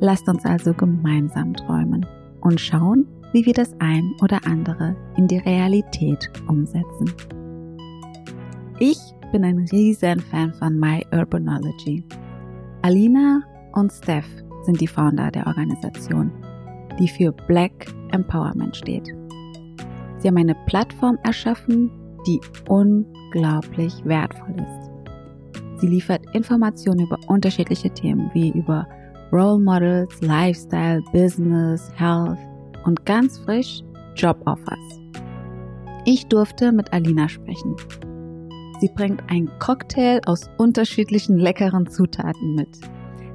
Lasst uns also gemeinsam träumen und schauen, wie wir das ein oder andere in die Realität umsetzen. Ich bin ein riesen Fan von My Urbanology. Alina und Steph sind die Founder der Organisation, die für Black Empowerment steht. Sie haben eine Plattform erschaffen, die unglaublich wertvoll ist. Sie liefert Informationen über unterschiedliche Themen wie über Role Models, Lifestyle, Business, Health und ganz frisch Job Offers. Ich durfte mit Alina sprechen. Sie bringt einen Cocktail aus unterschiedlichen leckeren Zutaten mit.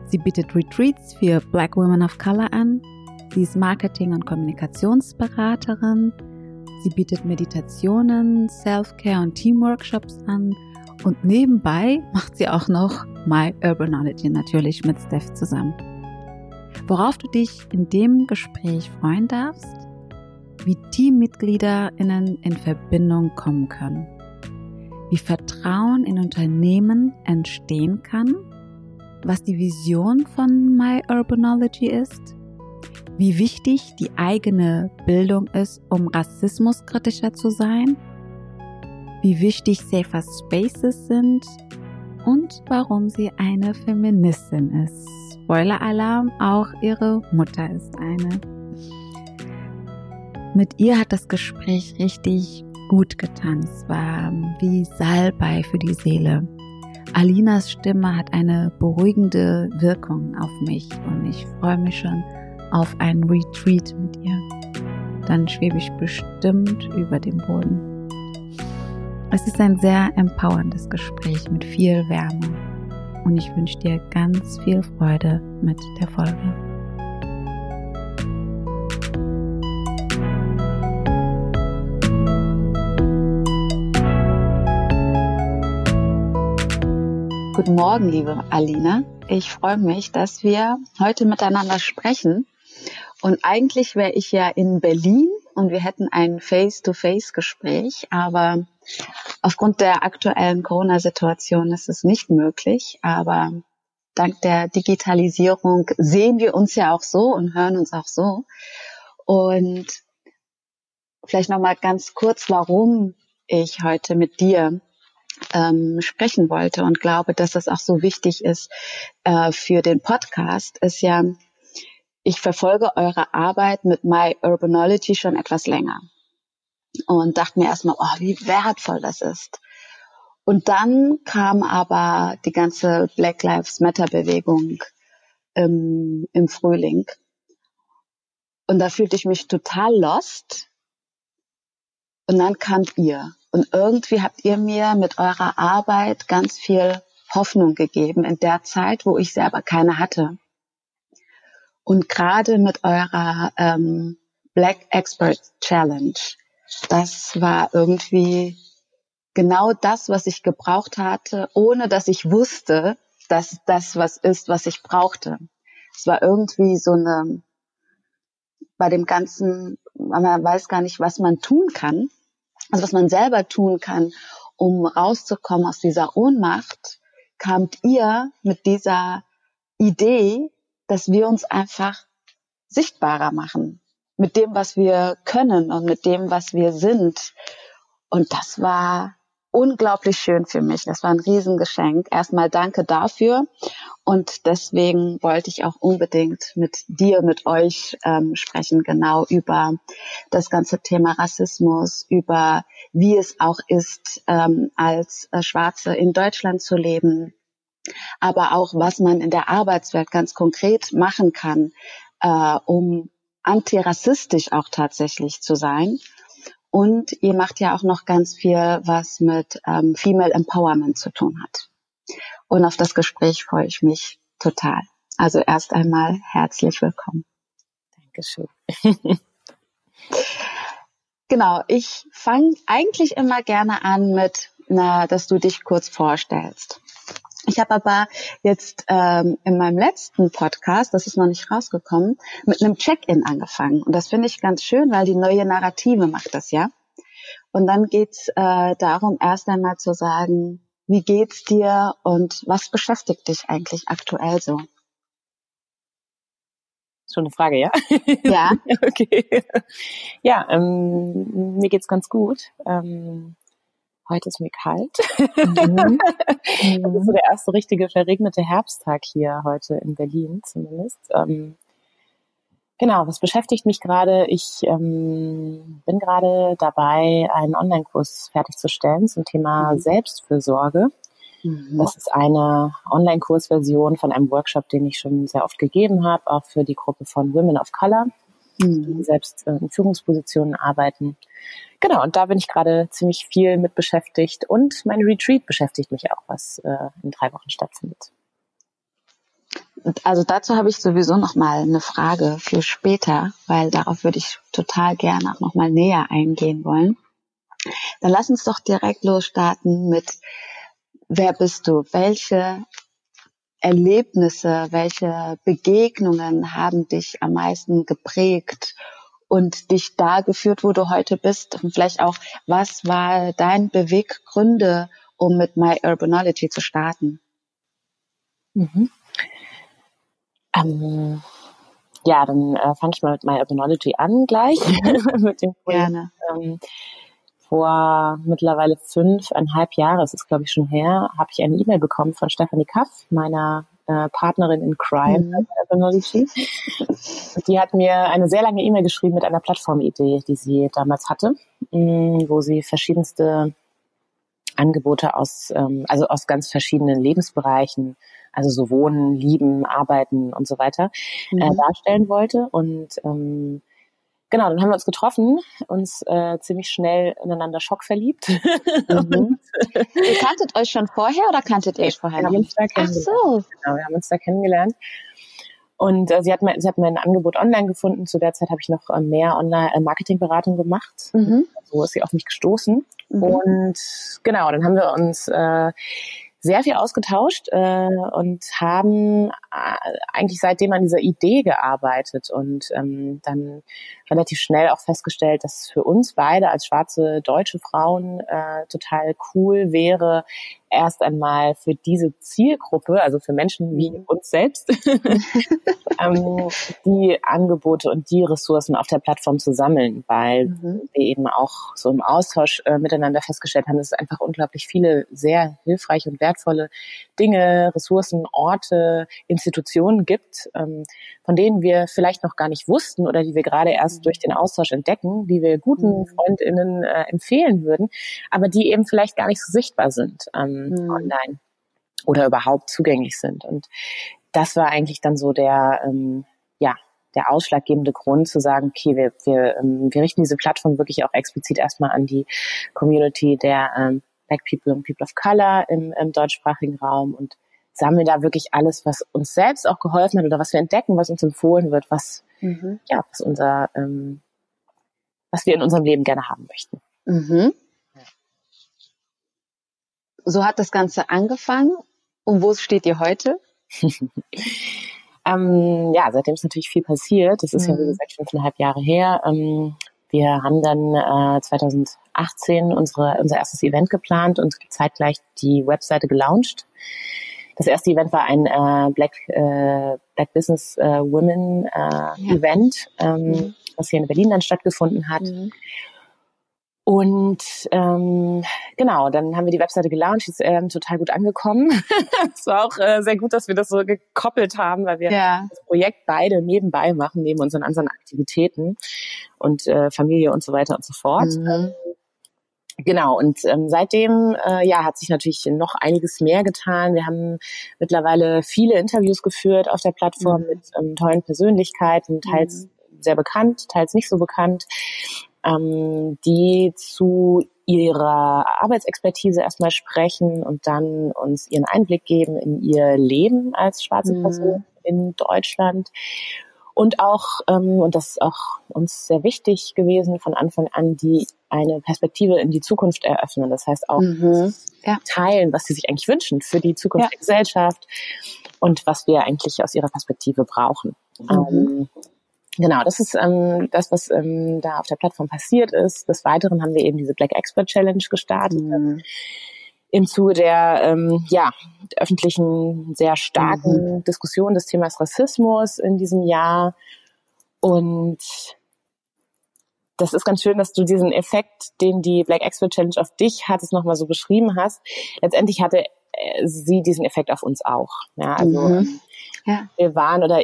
Sie bietet Retreats für Black Women of Color an. Sie ist Marketing- und Kommunikationsberaterin. Sie bietet Meditationen, Self-Care und Teamworkshops an. Und nebenbei macht sie auch noch My Urbanology natürlich mit Steph zusammen. Worauf du dich in dem Gespräch freuen darfst, wie TeammitgliederInnen in Verbindung kommen können, wie Vertrauen in Unternehmen entstehen kann, was die Vision von My Urbanology ist, wie wichtig die eigene Bildung ist, um rassismuskritischer zu sein, wie wichtig Safer Spaces sind und warum sie eine Feministin ist. Spoiler-Alarm, auch ihre Mutter ist eine. Mit ihr hat das Gespräch richtig gut getan. Es war wie Salbei für die Seele. Alinas Stimme hat eine beruhigende Wirkung auf mich und ich freue mich schon auf einen Retreat mit ihr. Dann schwebe ich bestimmt über dem Boden. Es ist ein sehr empowerndes Gespräch mit viel Wärme und ich wünsche dir ganz viel Freude mit der Folge. Guten Morgen, liebe Alina. Ich freue mich, dass wir heute miteinander sprechen. Und eigentlich wäre ich ja in Berlin und wir hätten ein Face-to-Face-Gespräch, aber aufgrund der aktuellen Corona-Situation ist es nicht möglich. Aber dank der Digitalisierung sehen wir uns ja auch so und hören uns auch so. Und vielleicht noch mal ganz kurz, warum ich heute mit dir ähm, sprechen wollte und glaube, dass das auch so wichtig ist äh, für den Podcast, ist ja, ich verfolge eure Arbeit mit My Urbanology schon etwas länger und dachte mir erstmal, oh, wie wertvoll das ist. Und dann kam aber die ganze Black Lives Matter Bewegung ähm, im Frühling. Und da fühlte ich mich total lost. Und dann kamt ihr. Und irgendwie habt ihr mir mit eurer Arbeit ganz viel Hoffnung gegeben in der Zeit, wo ich selber keine hatte. Und gerade mit eurer ähm, Black Expert Challenge, das war irgendwie genau das, was ich gebraucht hatte, ohne dass ich wusste, dass das was ist, was ich brauchte. Es war irgendwie so eine, bei dem Ganzen, man weiß gar nicht, was man tun kann, also was man selber tun kann, um rauszukommen aus dieser Ohnmacht, kamt ihr mit dieser Idee, dass wir uns einfach sichtbarer machen mit dem, was wir können und mit dem, was wir sind. Und das war unglaublich schön für mich. Das war ein Riesengeschenk. Erstmal danke dafür. Und deswegen wollte ich auch unbedingt mit dir, mit euch ähm, sprechen, genau über das ganze Thema Rassismus, über wie es auch ist, ähm, als äh, Schwarze in Deutschland zu leben, aber auch was man in der Arbeitswelt ganz konkret machen kann, äh, um antirassistisch auch tatsächlich zu sein. Und ihr macht ja auch noch ganz viel, was mit ähm, Female Empowerment zu tun hat. Und auf das Gespräch freue ich mich total. Also erst einmal herzlich willkommen. Dankeschön. genau, ich fange eigentlich immer gerne an mit, na, dass du dich kurz vorstellst. Ich habe aber jetzt ähm, in meinem letzten Podcast, das ist noch nicht rausgekommen, mit einem Check-in angefangen. Und das finde ich ganz schön, weil die neue Narrative macht das ja. Und dann geht's äh, darum, erst einmal zu sagen, wie geht's dir und was beschäftigt dich eigentlich aktuell so? Schon eine Frage, ja? Ja. okay. Ja, ähm, mir geht's ganz gut. Ähm, heute ist mir kalt. Mhm. das ist so der erste richtige verregnete Herbsttag hier heute in Berlin zumindest. Ähm, genau, was beschäftigt mich gerade? Ich ähm, bin gerade dabei, einen Online-Kurs fertigzustellen zum Thema mhm. Selbstfürsorge. Mhm. Das ist eine Online-Kursversion von einem Workshop, den ich schon sehr oft gegeben habe, auch für die Gruppe von Women of Color, mhm. Die selbst in Führungspositionen arbeiten. Genau, und da bin ich gerade ziemlich viel mit beschäftigt und mein Retreat beschäftigt mich auch, was äh, in drei Wochen stattfindet. Also dazu habe ich sowieso noch mal eine Frage für später, weil darauf würde ich total gerne auch noch mal näher eingehen wollen. Dann lass uns doch direkt losstarten mit wer bist du? Welche Erlebnisse, welche Begegnungen haben dich am meisten geprägt und dich da geführt, wo du heute bist? Und vielleicht auch, was war dein Beweggründe, um mit My Urbanology zu starten? Mhm. Ähm, ja, dann äh, fange ich mal mit My Urbanology an gleich. mit dem Projekt. Gerne. Ähm, vor mittlerweile fünfeinhalb Jahren, das ist glaube ich schon her, habe ich eine E-Mail bekommen von Stephanie Kaff, meiner äh, Partnerin in Crime mhm. Die hat mir eine sehr lange E-Mail geschrieben mit einer Plattformidee, die sie damals hatte, mm, wo sie verschiedenste Angebote aus, ähm, also aus ganz verschiedenen Lebensbereichen, also so Wohnen, Lieben, Arbeiten und so weiter, äh, mhm. äh, darstellen wollte. Und ähm, genau, dann haben wir uns getroffen, uns äh, ziemlich schnell ineinander schockverliebt. Mhm. ihr kanntet euch schon vorher oder kanntet ihr euch vorher? Wir haben uns da kennengelernt. Ach so. Genau, wir haben uns da kennengelernt. Und äh, sie, hat mein, sie hat mein Angebot online gefunden. Zu der Zeit habe ich noch äh, mehr Online-Marketingberatung äh, gemacht. Mhm. So ist sie auf mich gestoßen. Mhm. Und genau, dann haben wir uns äh, sehr viel ausgetauscht äh, und haben äh, eigentlich seitdem an dieser Idee gearbeitet und ähm, dann relativ schnell auch festgestellt, dass es für uns beide als schwarze deutsche Frauen äh, total cool wäre, erst einmal für diese Zielgruppe, also für Menschen wie mhm. uns selbst, ähm, die Angebote und die Ressourcen auf der Plattform zu sammeln, weil mhm. wir eben auch so im Austausch äh, miteinander festgestellt haben, dass es einfach unglaublich viele sehr hilfreiche und wertvolle Dinge, Ressourcen, Orte, Institutionen gibt, ähm, von denen wir vielleicht noch gar nicht wussten oder die wir gerade erst mhm. durch den Austausch entdecken, die wir guten mhm. Freundinnen äh, empfehlen würden, aber die eben vielleicht gar nicht so sichtbar sind. Ähm, mhm. online oder überhaupt zugänglich sind. Und das war eigentlich dann so der, ähm, ja, der ausschlaggebende Grund zu sagen, okay, wir, wir, ähm, wir richten diese Plattform wirklich auch explizit erstmal an die Community der ähm, Black People und People of Color im, im deutschsprachigen Raum und sammeln da wirklich alles, was uns selbst auch geholfen hat oder was wir entdecken, was uns empfohlen wird, was, mhm. ja, was unser, ähm, was wir in unserem Leben gerne haben möchten. Mhm so hat das Ganze angefangen. Und wo steht ihr heute? ähm, ja, seitdem ist natürlich viel passiert. Das ist mhm. ja, wie mhm. gesagt, fünfeinhalb Jahre her. Ähm, wir haben dann äh, 2018 unsere, unser erstes Event geplant und zeitgleich die Webseite gelauncht. Das erste Event war ein äh, Black, äh, Black Business äh, Women äh, ja. Event, ähm, mhm. was hier in Berlin dann stattgefunden hat. Mhm. Und ähm, genau, dann haben wir die Webseite gelauncht, ist ähm, total gut angekommen. es war auch äh, sehr gut, dass wir das so gekoppelt haben, weil wir ja. das Projekt beide nebenbei machen, neben unseren anderen Aktivitäten und äh, Familie und so weiter und so fort. Mhm. Genau, und ähm, seitdem äh, ja, hat sich natürlich noch einiges mehr getan. Wir haben mittlerweile viele Interviews geführt auf der Plattform mhm. mit ähm, tollen Persönlichkeiten, teils mhm. sehr bekannt, teils nicht so bekannt ähm, die zu ihrer Arbeitsexpertise erstmal sprechen und dann uns ihren Einblick geben in ihr Leben als schwarze mhm. Person in Deutschland. Und auch, ähm, und das ist auch uns sehr wichtig gewesen, von Anfang an, die eine Perspektive in die Zukunft eröffnen. Das heißt auch mhm. ja. teilen, was sie sich eigentlich wünschen für die Zukunft ja. der Gesellschaft und was wir eigentlich aus ihrer Perspektive brauchen. Mhm. Ähm, Genau, das ist ähm, das, was ähm, da auf der Plattform passiert ist. Des Weiteren haben wir eben diese Black Expert Challenge gestartet. Mhm. Im Zuge der ähm, ja, öffentlichen, sehr starken mhm. Diskussion des Themas Rassismus in diesem Jahr. Und das ist ganz schön, dass du diesen Effekt, den die Black Expert Challenge auf dich hat, es nochmal so beschrieben hast. Letztendlich hatte äh, sie diesen Effekt auf uns auch. Ja, also mhm. ja. wir waren oder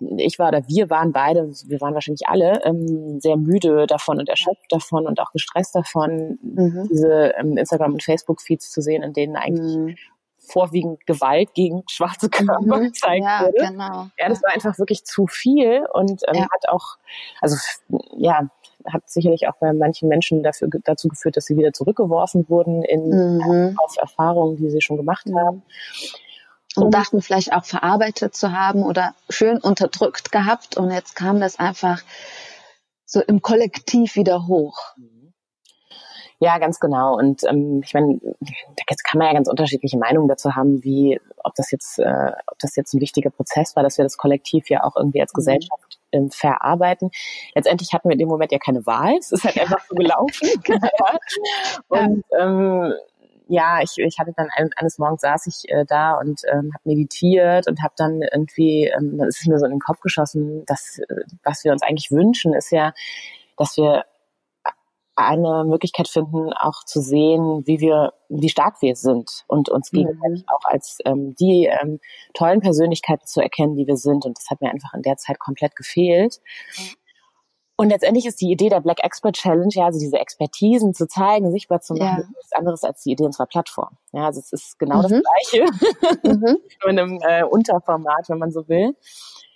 ich war oder wir waren beide, wir waren wahrscheinlich alle ähm, sehr müde davon und erschöpft davon und auch gestresst davon, mhm. diese ähm, Instagram- und Facebook-Feeds zu sehen, in denen eigentlich mhm. vorwiegend Gewalt gegen schwarze Körper mhm. gezeigt ja, wurde. Genau. Ja, das war einfach wirklich zu viel und ähm, ja. hat auch, also ja, hat sicherlich auch bei manchen Menschen dafür, dazu geführt, dass sie wieder zurückgeworfen wurden in, mhm. auf Erfahrungen, die sie schon gemacht haben und dachten vielleicht auch verarbeitet zu haben oder schön unterdrückt gehabt und jetzt kam das einfach so im Kollektiv wieder hoch. Ja, ganz genau. Und ähm, ich meine, jetzt kann man ja ganz unterschiedliche Meinungen dazu haben, wie ob das jetzt, äh, ob das jetzt ein wichtiger Prozess war, dass wir das Kollektiv ja auch irgendwie als mhm. Gesellschaft ähm, verarbeiten. Letztendlich hatten wir in dem Moment ja keine Wahl. Es ist halt einfach so gelaufen. und ähm, ja, ich, ich hatte dann eines Morgens saß ich äh, da und ähm, habe meditiert und habe dann irgendwie, ähm, dann ist es mir so in den Kopf geschossen, dass äh, was wir uns eigentlich wünschen, ist ja, dass wir eine Möglichkeit finden, auch zu sehen, wie wir, wie stark wir sind und uns mhm. gegenseitig auch als ähm, die ähm, tollen Persönlichkeiten zu erkennen, die wir sind. Und das hat mir einfach in der Zeit komplett gefehlt. Mhm. Und letztendlich ist die Idee der Black Expert Challenge, ja, also diese Expertisen zu zeigen, sichtbar zu machen, ja. nichts anderes als die Idee unserer Plattform. Ja, also es ist genau mhm. das Gleiche, mhm. nur in einem äh, Unterformat, wenn man so will.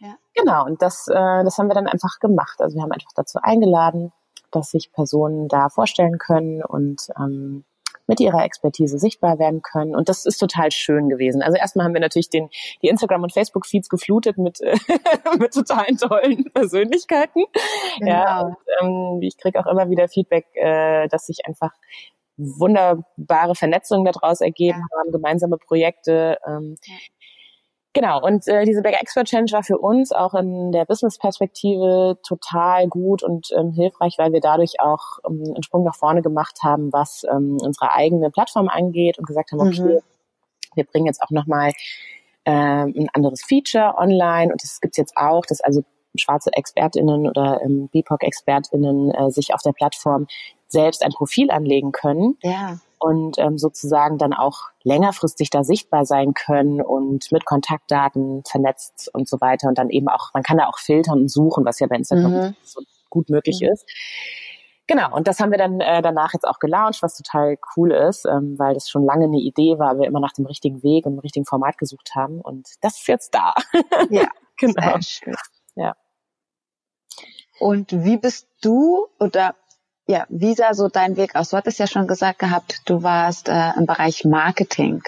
Ja. Genau, und das, äh, das haben wir dann einfach gemacht. Also wir haben einfach dazu eingeladen, dass sich Personen da vorstellen können und ähm, mit ihrer Expertise sichtbar werden können. Und das ist total schön gewesen. Also erstmal haben wir natürlich den, die Instagram- und Facebook-Feeds geflutet mit, äh, mit totalen tollen Persönlichkeiten. Genau. Ja, und, ähm, ich kriege auch immer wieder Feedback, äh, dass sich einfach wunderbare Vernetzungen daraus ergeben ja. haben, gemeinsame Projekte. Ähm, ja. Genau, und äh, diese Back Expert Challenge war für uns auch in der Business-Perspektive total gut und ähm, hilfreich, weil wir dadurch auch ähm, einen Sprung nach vorne gemacht haben, was ähm, unsere eigene Plattform angeht und gesagt haben, okay, mhm. wir bringen jetzt auch nochmal ähm, ein anderes Feature online und das gibt's jetzt auch, dass also schwarze ExpertInnen oder ähm, BIPOC-ExpertInnen äh, sich auf der Plattform selbst ein Profil anlegen können. Ja und ähm, sozusagen dann auch längerfristig da sichtbar sein können und mit Kontaktdaten vernetzt und so weiter und dann eben auch, man kann da auch filtern und suchen, was ja bei Instagram mhm. so gut möglich mhm. ist. Genau, und das haben wir dann äh, danach jetzt auch gelauncht, was total cool ist, ähm, weil das schon lange eine Idee war, wir immer nach dem richtigen Weg und dem richtigen Format gesucht haben und das ist jetzt da. Ja, genau. Sehr schön. Ja. Und wie bist du oder ja, wie sah so dein Weg aus? Du hattest ja schon gesagt gehabt, du warst äh, im Bereich Marketing.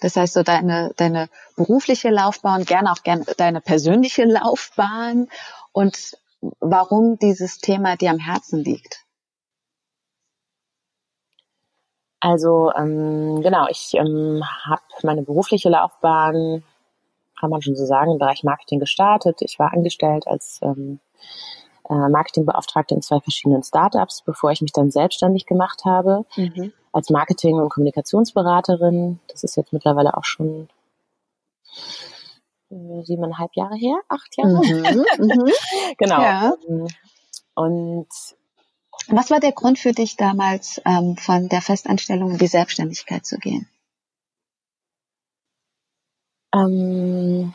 Das heißt, so deine, deine berufliche Laufbahn, gerne auch gerne deine persönliche Laufbahn und warum dieses Thema dir am Herzen liegt. Also ähm, genau, ich ähm, habe meine berufliche Laufbahn, kann man schon so sagen, im Bereich Marketing gestartet. Ich war angestellt als ähm, äh, Marketingbeauftragte in zwei verschiedenen Startups, bevor ich mich dann selbstständig gemacht habe mhm. als Marketing- und Kommunikationsberaterin. Das ist jetzt mittlerweile auch schon äh, siebeneinhalb Jahre her, acht Jahre. Mhm. Mhm. genau. Ja. Ähm, und was war der Grund für dich damals, ähm, von der Festanstellung in die Selbstständigkeit zu gehen? Ähm,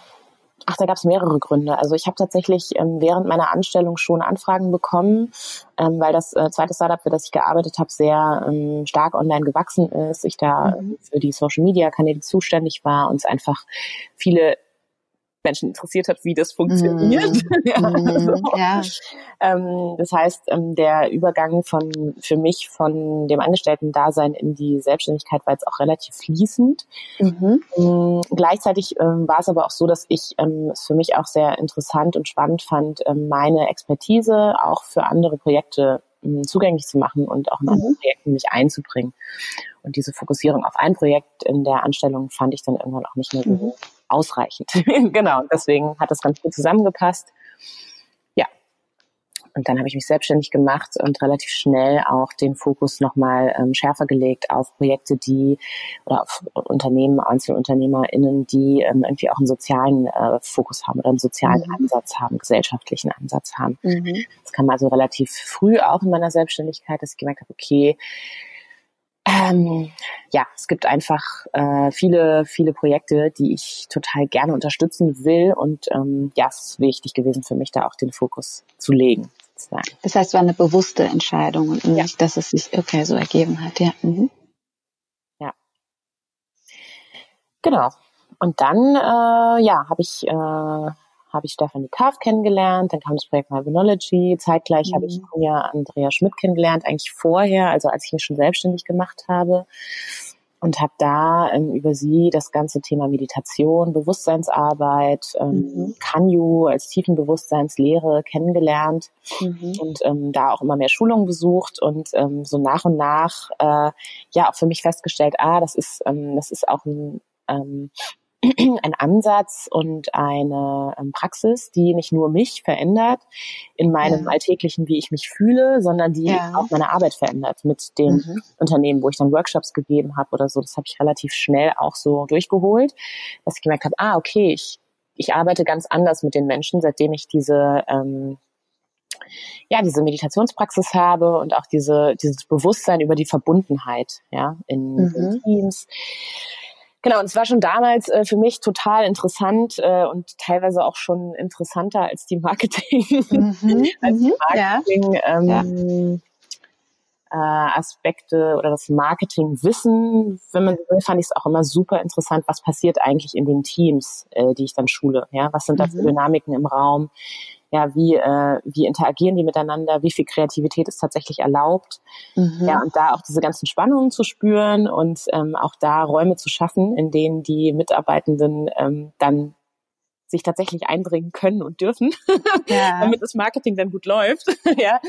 Ach, da gab es mehrere Gründe. Also ich habe tatsächlich ähm, während meiner Anstellung schon Anfragen bekommen, ähm, weil das äh, zweite Startup, für das ich gearbeitet habe, sehr ähm, stark online gewachsen ist. Ich da mhm. für die Social-Media-Kanäle zuständig war und es einfach viele Menschen interessiert hat, wie das funktioniert. Mm. ja, also, ja. Ähm, das heißt, ähm, der Übergang von für mich von dem Angestellten-Dasein in die Selbstständigkeit war jetzt auch relativ fließend. Mhm. Ähm, gleichzeitig ähm, war es aber auch so, dass ich ähm, es für mich auch sehr interessant und spannend fand, ähm, meine Expertise auch für andere Projekte zugänglich zu machen und auch in anderen mhm. Projekten mich einzubringen. Und diese Fokussierung auf ein Projekt in der Anstellung fand ich dann irgendwann auch nicht mehr so mhm. Ausreichend. genau, deswegen hat das ganz gut zusammengepasst. Ja. Und dann habe ich mich selbstständig gemacht und relativ schnell auch den Fokus nochmal ähm, schärfer gelegt auf Projekte, die oder auf Unternehmen, EinzelunternehmerInnen, die ähm, irgendwie auch einen sozialen äh, Fokus haben oder einen sozialen mhm. Ansatz haben, gesellschaftlichen Ansatz haben. Mhm. Das kam also relativ früh auch in meiner Selbstständigkeit, dass ich gemerkt habe, okay, ähm, ja, es gibt einfach äh, viele, viele Projekte, die ich total gerne unterstützen will. Und ähm, ja, es ist wichtig gewesen für mich, da auch den Fokus zu legen. Sozusagen. Das heißt, es war eine bewusste Entscheidung und nicht, ja. dass es sich okay so ergeben hat. Ja. Mhm. Ja. Genau. Und dann, äh, ja, habe ich äh, habe ich Stephanie Kaff kennengelernt, dann kam das Projekt Malvinology, zeitgleich mhm. habe ich ja Andrea Schmidt kennengelernt, eigentlich vorher, also als ich mich schon selbstständig gemacht habe und habe da ähm, über sie das ganze Thema Meditation, Bewusstseinsarbeit, ähm, mhm. Kanyu als Tiefenbewusstseinslehre kennengelernt mhm. und ähm, da auch immer mehr Schulungen besucht und ähm, so nach und nach äh, ja auch für mich festgestellt, ah, das ist ähm, das ist auch ein ähm, ein Ansatz und eine ähm, Praxis, die nicht nur mich verändert in meinem ja. alltäglichen, wie ich mich fühle, sondern die ja. auch meine Arbeit verändert mit den mhm. Unternehmen, wo ich dann Workshops gegeben habe oder so. Das habe ich relativ schnell auch so durchgeholt, dass ich gemerkt habe, ah, okay, ich, ich arbeite ganz anders mit den Menschen, seitdem ich diese ähm, ja, diese Meditationspraxis habe und auch diese, dieses Bewusstsein über die Verbundenheit, ja, in, mhm. in Teams. Genau, und es war schon damals äh, für mich total interessant äh, und teilweise auch schon interessanter als die Marketing, mhm, als die mhm, Marketing ja. ähm, ja. Äh, Aspekte oder das Marketingwissen, wenn man will, fand ich es auch immer super interessant, was passiert eigentlich in den Teams, äh, die ich dann schule. Ja, was sind da für mhm. Dynamiken im Raum? Ja, wie, äh, wie interagieren die miteinander, wie viel Kreativität ist tatsächlich erlaubt. Mhm. Ja, und da auch diese ganzen Spannungen zu spüren und ähm, auch da Räume zu schaffen, in denen die Mitarbeitenden ähm, dann sich tatsächlich einbringen können und dürfen, ja. damit das Marketing dann gut läuft. ja.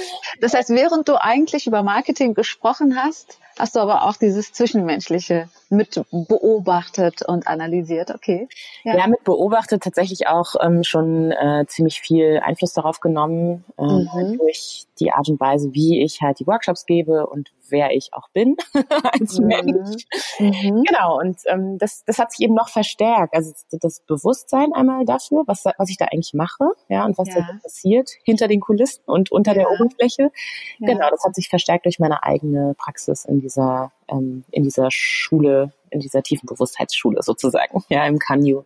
Das heißt, während du eigentlich über Marketing gesprochen hast, hast du aber auch dieses Zwischenmenschliche mit beobachtet und analysiert, okay. Ja, ja mit beobachtet tatsächlich auch ähm, schon äh, ziemlich viel Einfluss darauf genommen, äh, mhm. durch die Art und Weise, wie ich halt die Workshops gebe und wer ich auch bin als mhm. Mensch. Mhm. Genau, und ähm, das, das hat sich eben noch verstärkt. Also das Bewusstsein einmal dafür, was, was ich da eigentlich mache, ja, und was ja. da passiert hinter den Kulissen und unter ja. der Oberfläche. Genau, das hat sich verstärkt durch meine eigene Praxis in dieser, ähm, in dieser Schule, in dieser tiefen Bewusstheitsschule sozusagen, ja, im Kanyu.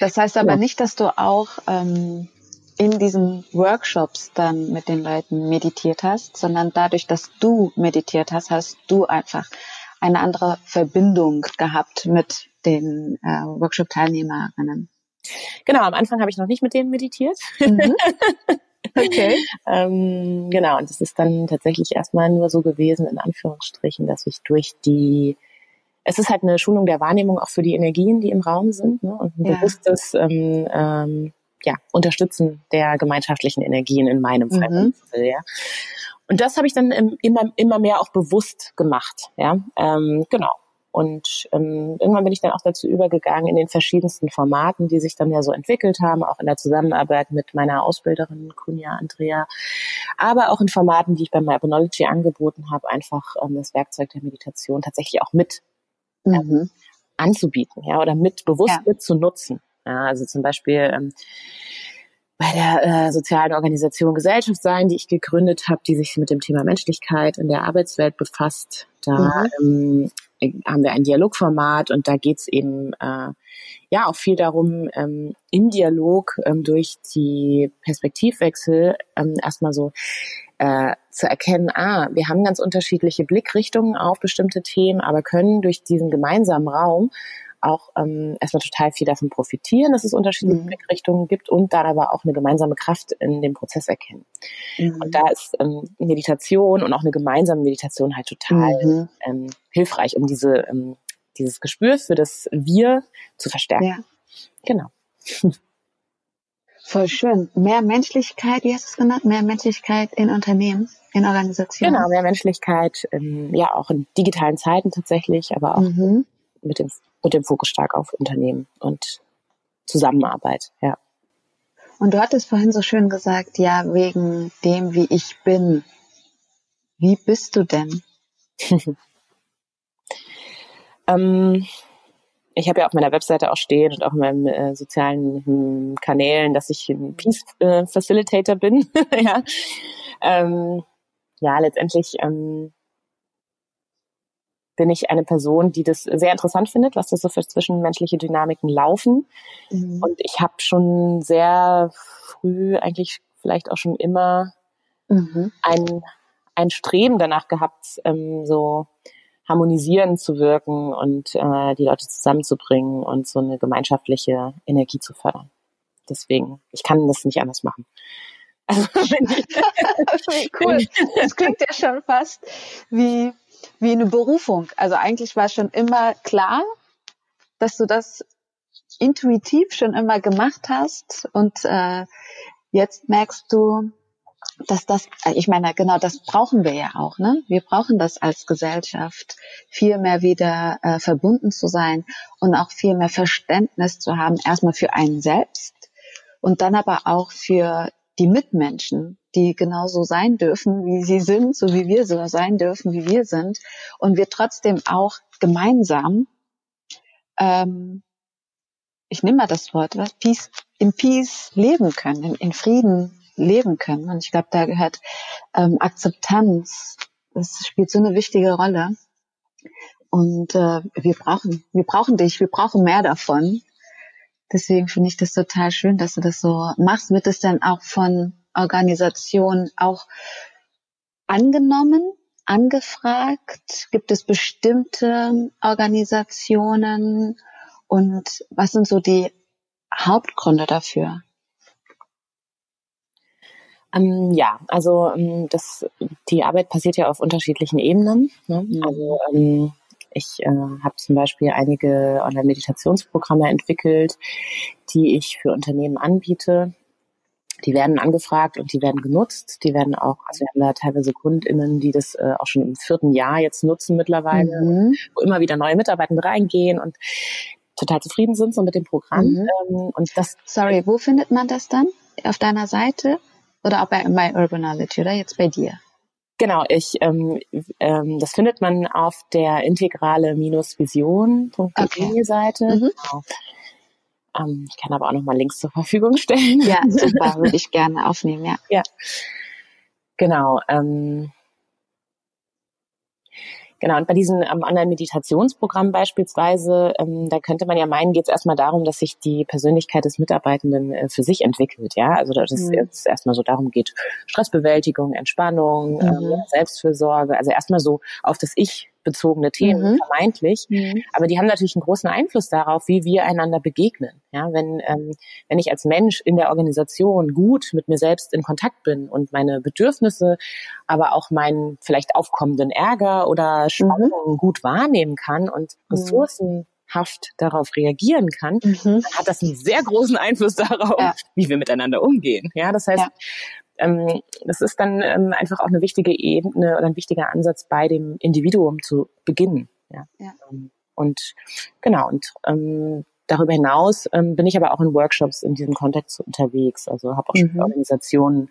Das heißt aber nicht, dass du auch ähm, in diesen Workshops dann mit den Leuten meditiert hast, sondern dadurch, dass du meditiert hast, hast du einfach eine andere Verbindung gehabt mit den äh, Workshop-Teilnehmerinnen. Genau, am Anfang habe ich noch nicht mit denen meditiert. Mhm. Okay. ähm, genau, und es ist dann tatsächlich erstmal nur so gewesen, in Anführungsstrichen, dass ich durch die es ist halt eine Schulung der Wahrnehmung auch für die Energien, die im Raum sind, ne? und ein ja. bewusstes ähm, ähm, ja, Unterstützen der gemeinschaftlichen Energien in meinem Fall. Mhm. Ja. Und das habe ich dann immer, immer mehr auch bewusst gemacht. Ja, ähm, genau. Und ähm, irgendwann bin ich dann auch dazu übergegangen, in den verschiedensten Formaten, die sich dann ja so entwickelt haben, auch in der Zusammenarbeit mit meiner Ausbilderin Kunja Andrea, aber auch in Formaten, die ich bei Mybonology angeboten habe, einfach ähm, das Werkzeug der Meditation tatsächlich auch mit ähm, mhm. anzubieten, ja, oder mit bewusst ja. mit zu nutzen. Ja, also zum Beispiel ähm, bei der äh, sozialen Organisation Gesellschaft sein, die ich gegründet habe, die sich mit dem Thema Menschlichkeit in der Arbeitswelt befasst. Da mhm. ähm, haben wir ein Dialogformat und da geht's eben äh, ja auch viel darum, ähm, im Dialog ähm, durch die Perspektivwechsel ähm, erstmal so äh, zu erkennen, ah, wir haben ganz unterschiedliche Blickrichtungen auf bestimmte Themen, aber können durch diesen gemeinsamen Raum auch ähm, erstmal total viel davon profitieren, dass es unterschiedliche mhm. Blickrichtungen gibt und dann aber auch eine gemeinsame Kraft in dem Prozess erkennen. Mhm. Und da ist ähm, Meditation und auch eine gemeinsame Meditation halt total mhm. ähm, hilfreich, um diese, ähm, dieses Gespür für das Wir zu verstärken. Ja. Genau. Voll schön. Mehr Menschlichkeit, wie hast du es genannt? Mehr Menschlichkeit in Unternehmen, in Organisationen. Genau, mehr Menschlichkeit, ähm, ja auch in digitalen Zeiten tatsächlich, aber auch mhm. Mit, dem, mit dem Fokus stark auf Unternehmen und Zusammenarbeit, ja. Und du hattest vorhin so schön gesagt, ja, wegen dem, wie ich bin. Wie bist du denn? ähm, ich habe ja auf meiner Webseite auch stehen und auch in meinen äh, sozialen hm, Kanälen, dass ich ein Peace äh, Facilitator bin. ja. Ähm, ja, letztendlich ähm, bin ich eine Person, die das sehr interessant findet, was das so für zwischenmenschliche Dynamiken laufen. Mhm. Und ich habe schon sehr früh, eigentlich vielleicht auch schon immer, mhm. ein, ein Streben danach gehabt, ähm, so harmonisierend zu wirken und äh, die Leute zusammenzubringen und so eine gemeinschaftliche Energie zu fördern. Deswegen, ich kann das nicht anders machen. Also, cool. Das klingt ja schon fast wie, wie eine Berufung. Also eigentlich war schon immer klar, dass du das intuitiv schon immer gemacht hast und äh, jetzt merkst du, dass das, äh, ich meine, genau das brauchen wir ja auch, ne? Wir brauchen das als Gesellschaft, viel mehr wieder äh, verbunden zu sein und auch viel mehr Verständnis zu haben, erstmal für einen selbst und dann aber auch für die Mitmenschen, die genauso sein dürfen, wie sie sind, so wie wir so sein dürfen, wie wir sind und wir trotzdem auch gemeinsam, ähm, ich nehme mal das Wort, was, Peace, in Peace leben können, in, in Frieden leben können. Und ich glaube, da gehört ähm, Akzeptanz, das spielt so eine wichtige Rolle. Und äh, wir brauchen, wir brauchen dich, wir brauchen mehr davon. Deswegen finde ich das total schön, dass du das so machst. Wird es dann auch von Organisationen auch angenommen, angefragt? Gibt es bestimmte Organisationen? Und was sind so die Hauptgründe dafür? Ähm, ja, also ähm, das, die Arbeit passiert ja auf unterschiedlichen Ebenen. Ne? Mhm. Also ähm, ich äh, habe zum Beispiel einige Online-Meditationsprogramme entwickelt, die ich für Unternehmen anbiete. Die werden angefragt und die werden genutzt. Die werden auch, also wir haben da teilweise KundInnen, die das äh, auch schon im vierten Jahr jetzt nutzen mittlerweile, mhm. wo immer wieder neue Mitarbeiter reingehen und total zufrieden sind so mit dem Programm. Mhm. Ähm, und das Sorry, wo findet man das dann? Auf deiner Seite? Oder auch bei My Urbanality oder jetzt bei dir? Genau, ich ähm, ähm, das findet man auf der integrale-vision.de okay. Seite. Mhm. Genau. Ähm, ich kann aber auch noch mal Links zur Verfügung stellen. Ja, super, würde ich gerne aufnehmen, ja. Ja. Genau. Ähm, Genau, und bei diesem ähm, Online-Meditationsprogramm beispielsweise, ähm, da könnte man ja meinen, geht es erstmal darum, dass sich die Persönlichkeit des Mitarbeitenden äh, für sich entwickelt, ja. Also dass es mhm. jetzt erstmal so darum geht, Stressbewältigung, Entspannung, mhm. ähm, Selbstfürsorge, also erstmal so auf das Ich bezogene Themen, mhm. vermeintlich. Mhm. Aber die haben natürlich einen großen Einfluss darauf, wie wir einander begegnen. Ja, wenn, ähm, wenn ich als Mensch in der Organisation gut mit mir selbst in Kontakt bin und meine Bedürfnisse, aber auch meinen vielleicht aufkommenden Ärger oder Spannungen mhm. gut wahrnehmen kann und mhm. Ressourcen haft darauf reagieren kann, mhm. dann hat das einen sehr großen Einfluss darauf, ja. wie wir miteinander umgehen. Ja, das heißt, ja ähm, das ist dann ähm, einfach auch eine wichtige Ebene oder ein wichtiger Ansatz bei dem Individuum zu beginnen. Ja. ja. Ähm, und genau, und ähm, darüber hinaus ähm, bin ich aber auch in Workshops in diesem Kontext unterwegs. Also habe auch schon mhm. Organisationen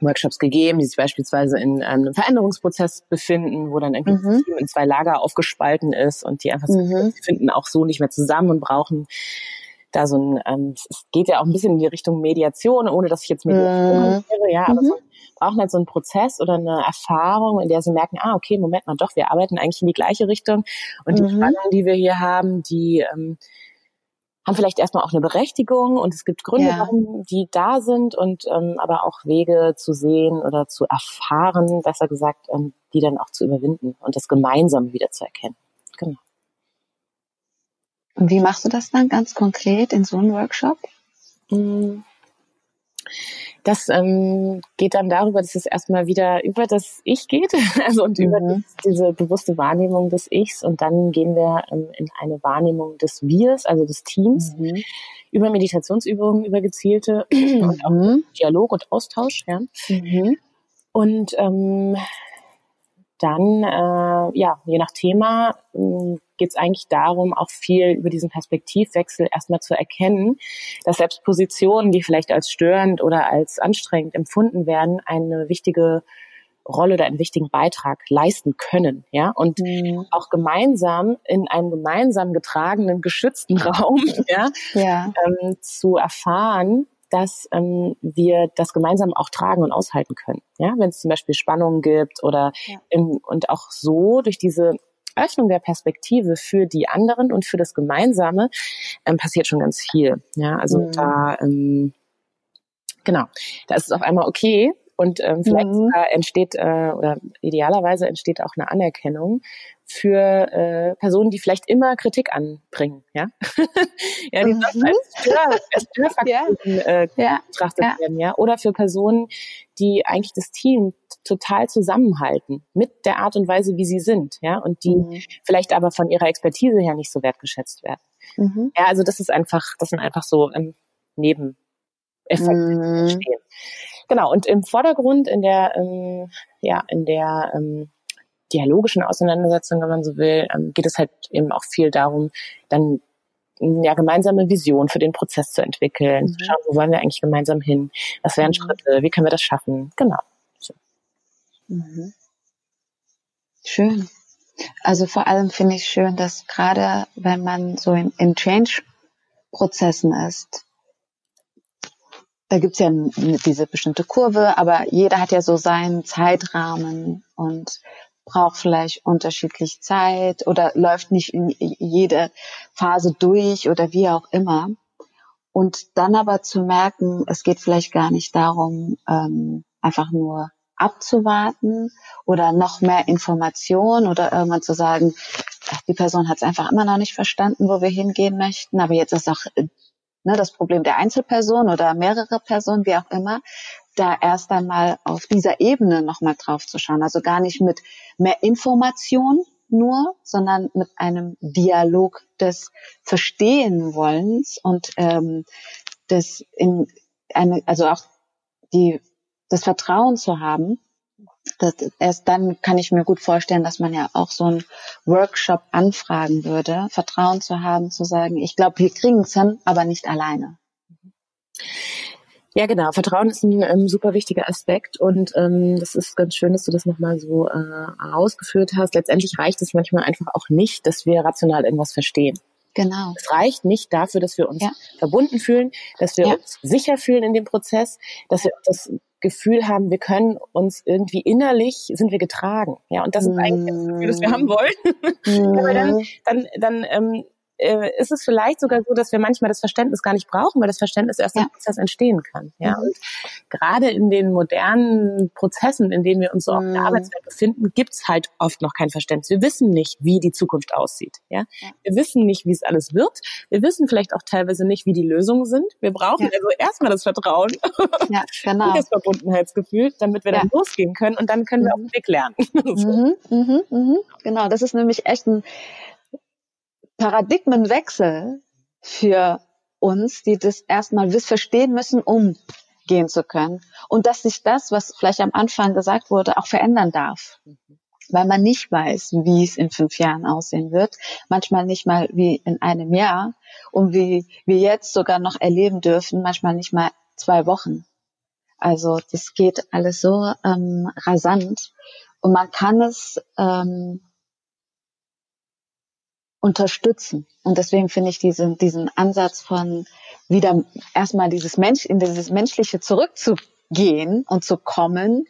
Workshops gegeben, die sich beispielsweise in einem Veränderungsprozess befinden, wo dann irgendwie mhm. das Team in zwei Lager aufgespalten ist und die einfach mhm. sie finden auch so nicht mehr zusammen und brauchen da so ein, ähm, es geht ja auch ein bisschen in die Richtung Mediation, ohne dass ich jetzt Mediation mhm. wäre, ja, aber mhm. so, brauchen halt so einen Prozess oder eine Erfahrung, in der sie merken, ah, okay, Moment mal, doch, wir arbeiten eigentlich in die gleiche Richtung und mhm. die Spannungen, die wir hier haben, die ähm, haben vielleicht erstmal auch eine Berechtigung und es gibt Gründe, ja. warum die da sind und ähm, aber auch Wege zu sehen oder zu erfahren, besser gesagt, ähm, die dann auch zu überwinden und das gemeinsam wieder zu erkennen. Genau. Und wie machst du das dann ganz konkret in so einem Workshop? Mm. Das ähm, geht dann darüber, dass es erstmal wieder über das Ich geht, also und mhm. über das, diese bewusste Wahrnehmung des Ichs und dann gehen wir ähm, in eine Wahrnehmung des Wirs, also des Teams, mhm. über Meditationsübungen, über gezielte mhm. und auch mhm. Dialog und Austausch. Ja. Mhm. Und ähm, dann, äh, ja, je nach Thema äh, geht es eigentlich darum, auch viel über diesen Perspektivwechsel erstmal zu erkennen, dass selbst Positionen, die vielleicht als störend oder als anstrengend empfunden werden, eine wichtige Rolle oder einen wichtigen Beitrag leisten können, ja, und mhm. auch gemeinsam in einem gemeinsam getragenen, geschützten Raum, ja, ja. Ähm, zu erfahren, dass ähm, wir das gemeinsam auch tragen und aushalten können. Ja, wenn es zum Beispiel Spannungen gibt oder ja. im, und auch so durch diese Öffnung der Perspektive für die anderen und für das Gemeinsame ähm, passiert schon ganz viel. Ja, also mhm. da ähm, genau, da ist es auf einmal okay, und ähm, vielleicht mhm. entsteht äh, oder idealerweise entsteht auch eine Anerkennung für äh, Personen, die vielleicht immer Kritik anbringen, ja, ja, die mhm. als, Stör, als Störfaktoren äh, ja. betrachtet ja. werden, ja, oder für Personen, die eigentlich das Team total zusammenhalten mit der Art und Weise, wie sie sind, ja, und die mhm. vielleicht aber von ihrer Expertise her nicht so wertgeschätzt werden. Mhm. Ja, also das ist einfach, das sind einfach so ähm, Nebeneffekte, die mhm. entstehen. Genau, und im Vordergrund in der, ähm, ja, in der ähm, dialogischen Auseinandersetzung, wenn man so will, ähm, geht es halt eben auch viel darum, dann ja, gemeinsame Vision für den Prozess zu entwickeln, mhm. zu schauen, wo wollen wir eigentlich gemeinsam hin, was wären mhm. Schritte, wie können wir das schaffen, genau. So. Mhm. Schön. Also vor allem finde ich schön, dass gerade wenn man so in, in Change-Prozessen ist, da gibt's ja diese bestimmte Kurve, aber jeder hat ja so seinen Zeitrahmen und braucht vielleicht unterschiedlich Zeit oder läuft nicht in jede Phase durch oder wie auch immer. Und dann aber zu merken, es geht vielleicht gar nicht darum, ähm, einfach nur abzuwarten oder noch mehr Information oder irgendwann zu sagen, die Person hat es einfach immer noch nicht verstanden, wo wir hingehen möchten, aber jetzt ist auch ne, das Problem der Einzelperson oder mehrere Personen, wie auch immer, da erst einmal auf dieser Ebene nochmal drauf zu schauen. Also gar nicht mit mehr Information nur, sondern mit einem Dialog des Verstehenwollens und ähm, des in eine, also auch die das Vertrauen zu haben, das, erst dann kann ich mir gut vorstellen, dass man ja auch so einen Workshop anfragen würde, Vertrauen zu haben, zu sagen, ich glaube, wir kriegen es hin, aber nicht alleine. Ja, genau. Vertrauen ist ein ähm, super wichtiger Aspekt und ähm, das ist ganz schön, dass du das nochmal so äh, ausgeführt hast. Letztendlich reicht es manchmal einfach auch nicht, dass wir rational irgendwas verstehen. Genau. Es reicht nicht dafür, dass wir uns ja. verbunden fühlen, dass wir ja. uns sicher fühlen in dem Prozess, dass wir das Gefühl haben, wir können uns irgendwie innerlich sind wir getragen. Ja, und das ist eigentlich das Gefühl, das wir haben wollen. Mm. Aber dann, dann, dann ähm, äh, ist es vielleicht sogar so, dass wir manchmal das Verständnis gar nicht brauchen, weil das Verständnis erst ja. im Prozess entstehen kann. Ja, mhm. und gerade in den modernen Prozessen, in denen wir uns so mhm. auf der mhm. Arbeitswelt befinden, gibt's halt oft noch kein Verständnis. Wir wissen nicht, wie die Zukunft aussieht. Ja, ja. wir wissen nicht, wie es alles wird. Wir wissen vielleicht auch teilweise nicht, wie die Lösungen sind. Wir brauchen ja. also erstmal das Vertrauen ja, genau. und das Verbundenheitsgefühl, damit wir dann losgehen können und dann können wir mhm. auf dem Weg lernen. Mhm, mhm, mhm. Genau, das ist nämlich echt ein Paradigmenwechsel für uns, die das erstmal verstehen müssen, um gehen zu können. Und dass sich das, was vielleicht am Anfang gesagt wurde, auch verändern darf. Weil man nicht weiß, wie es in fünf Jahren aussehen wird. Manchmal nicht mal wie in einem Jahr. Und wie wir jetzt sogar noch erleben dürfen, manchmal nicht mal zwei Wochen. Also das geht alles so ähm, rasant. Und man kann es ähm, unterstützen. Und deswegen finde ich diesen, diesen Ansatz von wieder erstmal dieses Mensch, in dieses Menschliche zurückzugehen und zu kommen,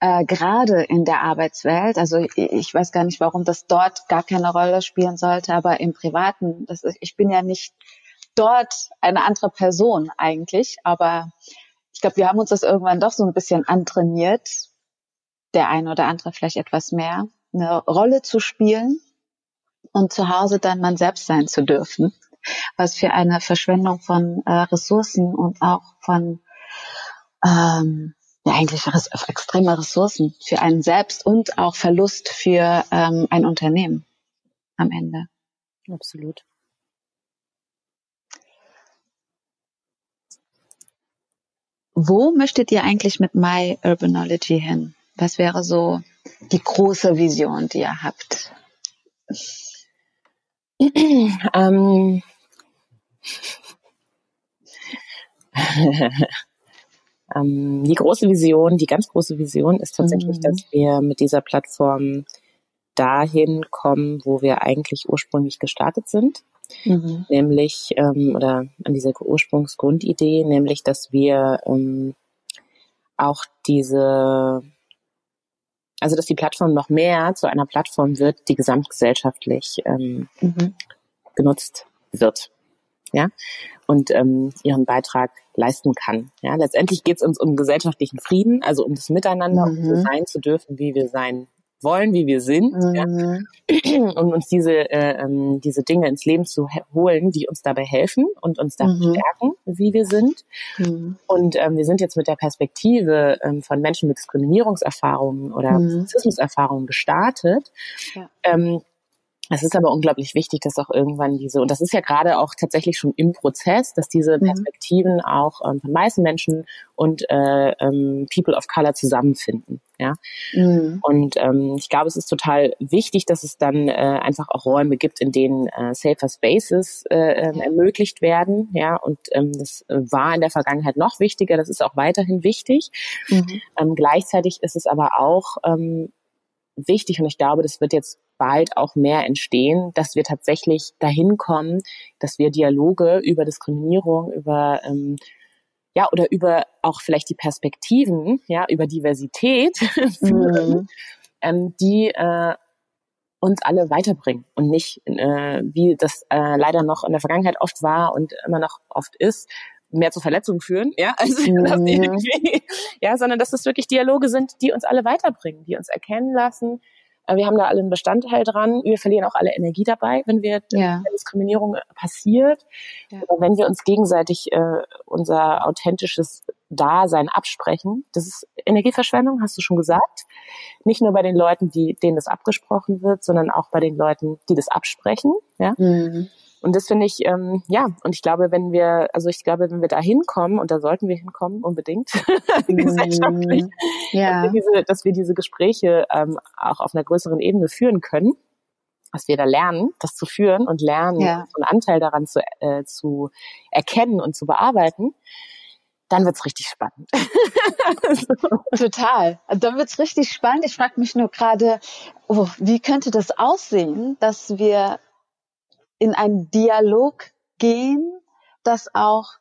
äh, gerade in der Arbeitswelt. Also ich, weiß gar nicht, warum das dort gar keine Rolle spielen sollte, aber im Privaten, das ist, ich bin ja nicht dort eine andere Person eigentlich, aber ich glaube, wir haben uns das irgendwann doch so ein bisschen antrainiert, der eine oder andere vielleicht etwas mehr, eine Rolle zu spielen und zu Hause dann man selbst sein zu dürfen. Was für eine Verschwendung von äh, Ressourcen und auch von ähm, ja, eigentlich extreme Ressourcen für einen selbst und auch Verlust für ähm, ein Unternehmen am Ende. Absolut. Wo möchtet ihr eigentlich mit My Urbanology hin? Was wäre so die große Vision, die ihr habt? ähm. ähm, die große Vision, die ganz große Vision ist tatsächlich, mhm. dass wir mit dieser Plattform dahin kommen, wo wir eigentlich ursprünglich gestartet sind. Mhm. Nämlich, ähm, oder an dieser Ursprungsgrundidee, nämlich, dass wir ähm, auch diese, also dass die Plattform noch mehr zu einer Plattform wird, die gesamtgesellschaftlich ähm, mhm. genutzt wird. Ja, und ähm, ihren Beitrag leisten kann. Ja, letztendlich geht es uns um gesellschaftlichen Frieden, also um das Miteinander, mhm. um so sein zu dürfen, wie wir sein wollen, wie wir sind, mhm. ja, und uns diese, äh, ähm, diese Dinge ins Leben zu holen, die uns dabei helfen und uns da mhm. stärken, wie wir sind. Mhm. Und ähm, wir sind jetzt mit der Perspektive ähm, von Menschen mit Diskriminierungserfahrungen oder mhm. Rassismuserfahrungen gestartet. Ja. Ähm, es ist aber unglaublich wichtig, dass auch irgendwann diese, und das ist ja gerade auch tatsächlich schon im Prozess, dass diese mhm. Perspektiven auch ähm, von weißen Menschen und äh, ähm, People of Color zusammenfinden. Ja. Mhm. Und ähm, ich glaube, es ist total wichtig, dass es dann äh, einfach auch Räume gibt, in denen äh, safer Spaces äh, äh, ermöglicht werden. Ja, und ähm, das war in der Vergangenheit noch wichtiger, das ist auch weiterhin wichtig. Mhm. Ähm, gleichzeitig ist es aber auch ähm, wichtig und ich glaube, das wird jetzt bald auch mehr entstehen, dass wir tatsächlich dahin kommen, dass wir Dialoge über Diskriminierung, über ähm, ja oder über auch vielleicht die Perspektiven, ja über Diversität führen, mhm. ähm, die äh, uns alle weiterbringen und nicht äh, wie das äh, leider noch in der Vergangenheit oft war und immer noch oft ist, mehr zu Verletzungen führen, ja, also mhm. ja, sondern dass es wirklich Dialoge sind, die uns alle weiterbringen, die uns erkennen lassen, äh, wir haben da alle einen Bestandteil dran. Wir verlieren auch alle Energie dabei, wenn wir ja. wenn Diskriminierung passiert. Ja. Wenn wir uns gegenseitig äh, unser authentisches Dasein absprechen. Das ist Energieverschwendung, hast du schon gesagt. Nicht nur bei den Leuten, die, denen das abgesprochen wird, sondern auch bei den Leuten, die das absprechen. Ja. Mhm. Und das finde ich, ähm, ja, und ich glaube, wenn wir, also ich glaube, wenn wir da hinkommen, und da sollten wir hinkommen, unbedingt, gesellschaftlich, mm, ja. dass, wir diese, dass wir diese Gespräche ähm, auch auf einer größeren Ebene führen können, dass wir da lernen, das zu führen und lernen, ja. einen Anteil daran zu, äh, zu erkennen und zu bearbeiten, dann wird's richtig spannend. so. Total. Dann wird's richtig spannend. Ich frage mich nur gerade, oh, wie könnte das aussehen, dass wir in einen Dialog gehen, das auch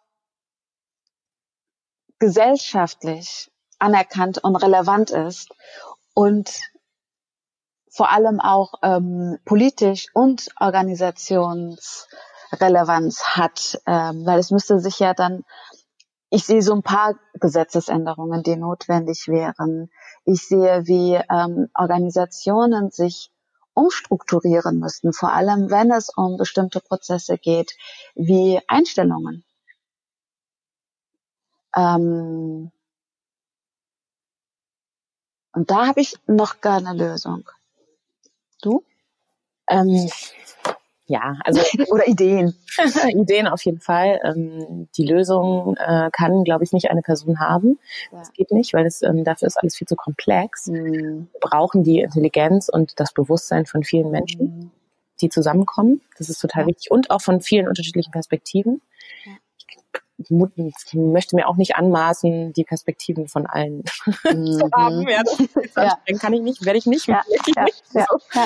gesellschaftlich anerkannt und relevant ist und vor allem auch ähm, politisch und Organisationsrelevanz hat, ähm, weil es müsste sich ja dann, ich sehe so ein paar Gesetzesänderungen, die notwendig wären. Ich sehe, wie ähm, Organisationen sich umstrukturieren müssten, vor allem wenn es um bestimmte Prozesse geht, wie Einstellungen. Ähm und da habe ich noch gar eine Lösung. Du? Ähm, ja, also oder Ideen. Ideen auf jeden Fall. Ähm, die Lösung äh, kann, glaube ich, nicht eine Person haben. Ja. Das geht nicht, weil es ähm, dafür ist alles viel zu komplex. Mhm. Wir brauchen die Intelligenz und das Bewusstsein von vielen Menschen, mhm. die zusammenkommen. Das ist total ja. wichtig und auch von vielen unterschiedlichen Perspektiven. Ja. Ich möchte mir auch nicht anmaßen, die Perspektiven von allen mhm. zu haben. Ja, ja. kann ich nicht, werde ich nicht. Ja, ja, ja, ja.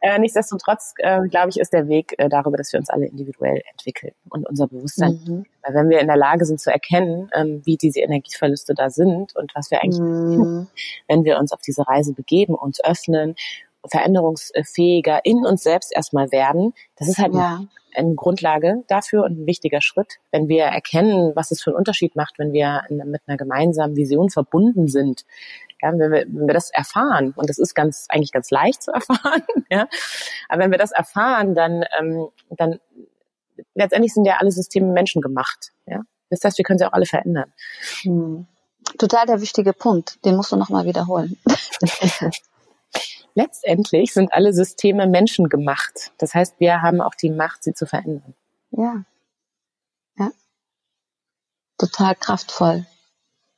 Äh, nichtsdestotrotz, äh, glaube ich, ist der Weg äh, darüber, dass wir uns alle individuell entwickeln und unser Bewusstsein. Mhm. Weil wenn wir in der Lage sind zu erkennen, ähm, wie diese Energieverluste da sind und was wir eigentlich mhm. tun, wenn wir uns auf diese Reise begeben, uns öffnen, veränderungsfähiger in uns selbst erstmal werden, das ist halt ja. eine Grundlage dafür und ein wichtiger Schritt. Wenn wir erkennen, was es für einen Unterschied macht, wenn wir mit einer gemeinsamen Vision verbunden sind, Ja, wenn wir, wenn wir das erfahren, und das ist ganz eigentlich ganz leicht zu erfahren, ja, aber wenn wir das erfahren, dann, ähm, dann letztendlich sind ja alle Systeme menschengemacht. Ja? Das heißt, wir können sie auch alle verändern. Hm. Total der wichtige Punkt. Den musst du nochmal wiederholen. Letztendlich sind alle Systeme menschengemacht. Das heißt, wir haben auch die Macht, sie zu verändern. Ja. Ja. Total kraftvoll.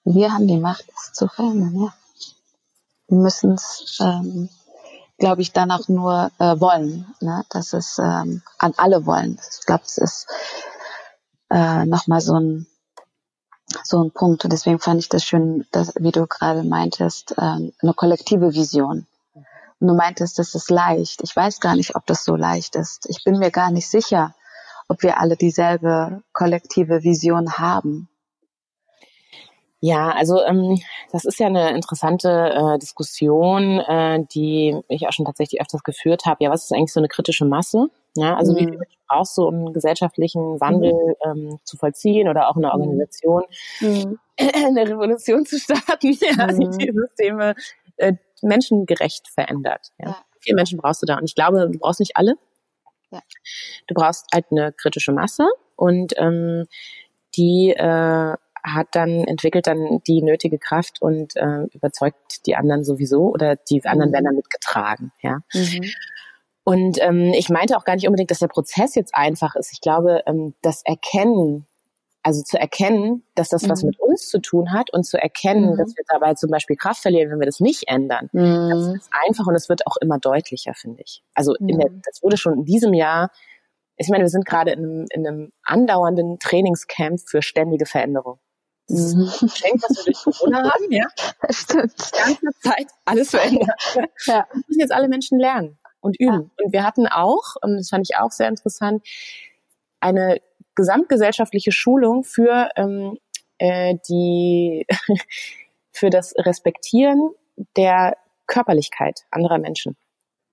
Wir haben die Macht, es zu verändern, ja. Wir müssen es, ähm, glaube ich, dann auch nur äh, wollen. Ne? Das ist ähm, an alle wollen. Ich glaube, es ist äh, nochmal so ein so ein Punkt. Und deswegen fand ich das schön, dass, wie du gerade meintest, ähm, eine kollektive Vision. Und du meintest, das ist leicht. Ich weiß gar nicht, ob das so leicht ist. Ich bin mir gar nicht sicher, ob wir alle dieselbe kollektive Vision haben. Ja, also ähm, das ist ja eine interessante äh, Diskussion, äh, die ich auch schon tatsächlich öfters geführt habe. Ja, was ist eigentlich so eine kritische Masse? Ja, also mhm. wie viel brauchst du, um einen gesellschaftlichen Wandel mhm. ähm, zu vollziehen oder auch eine mhm. Organisation mhm. eine Revolution zu starten, ja, mhm. die die Systeme äh, menschengerecht verändert. Ja. ja. Viele Menschen brauchst du da. Und ich glaube, du brauchst nicht alle. Ja. Du brauchst halt eine kritische Masse und ähm, die äh, hat dann, entwickelt dann die nötige Kraft und äh, überzeugt die anderen sowieso oder die anderen mhm. werden dann mitgetragen, ja. Mhm. Und ähm, ich meinte auch gar nicht unbedingt, dass der Prozess jetzt einfach ist. Ich glaube, ähm, das Erkennen, also zu erkennen, dass das mhm. was mit uns zu tun hat und zu erkennen, mhm. dass wir dabei zum Beispiel Kraft verlieren, wenn wir das nicht ändern. Mhm. Das ist einfach und es wird auch immer deutlicher, finde ich. Also in der, mhm. das wurde schon in diesem Jahr ich meine, wir sind gerade in einem, in einem andauernden Trainingscamp für ständige Veränderung. Das ist ein Geschenk, was wir durch Corona haben, ja. Das stimmt. Die ganze Zeit alles verändert. Ja. Das müssen jetzt alle Menschen lernen und üben. Ja. Und wir hatten auch, und das fand ich auch sehr interessant, eine gesamtgesellschaftliche Schulung für ähm, äh, die für das Respektieren der Körperlichkeit anderer Menschen.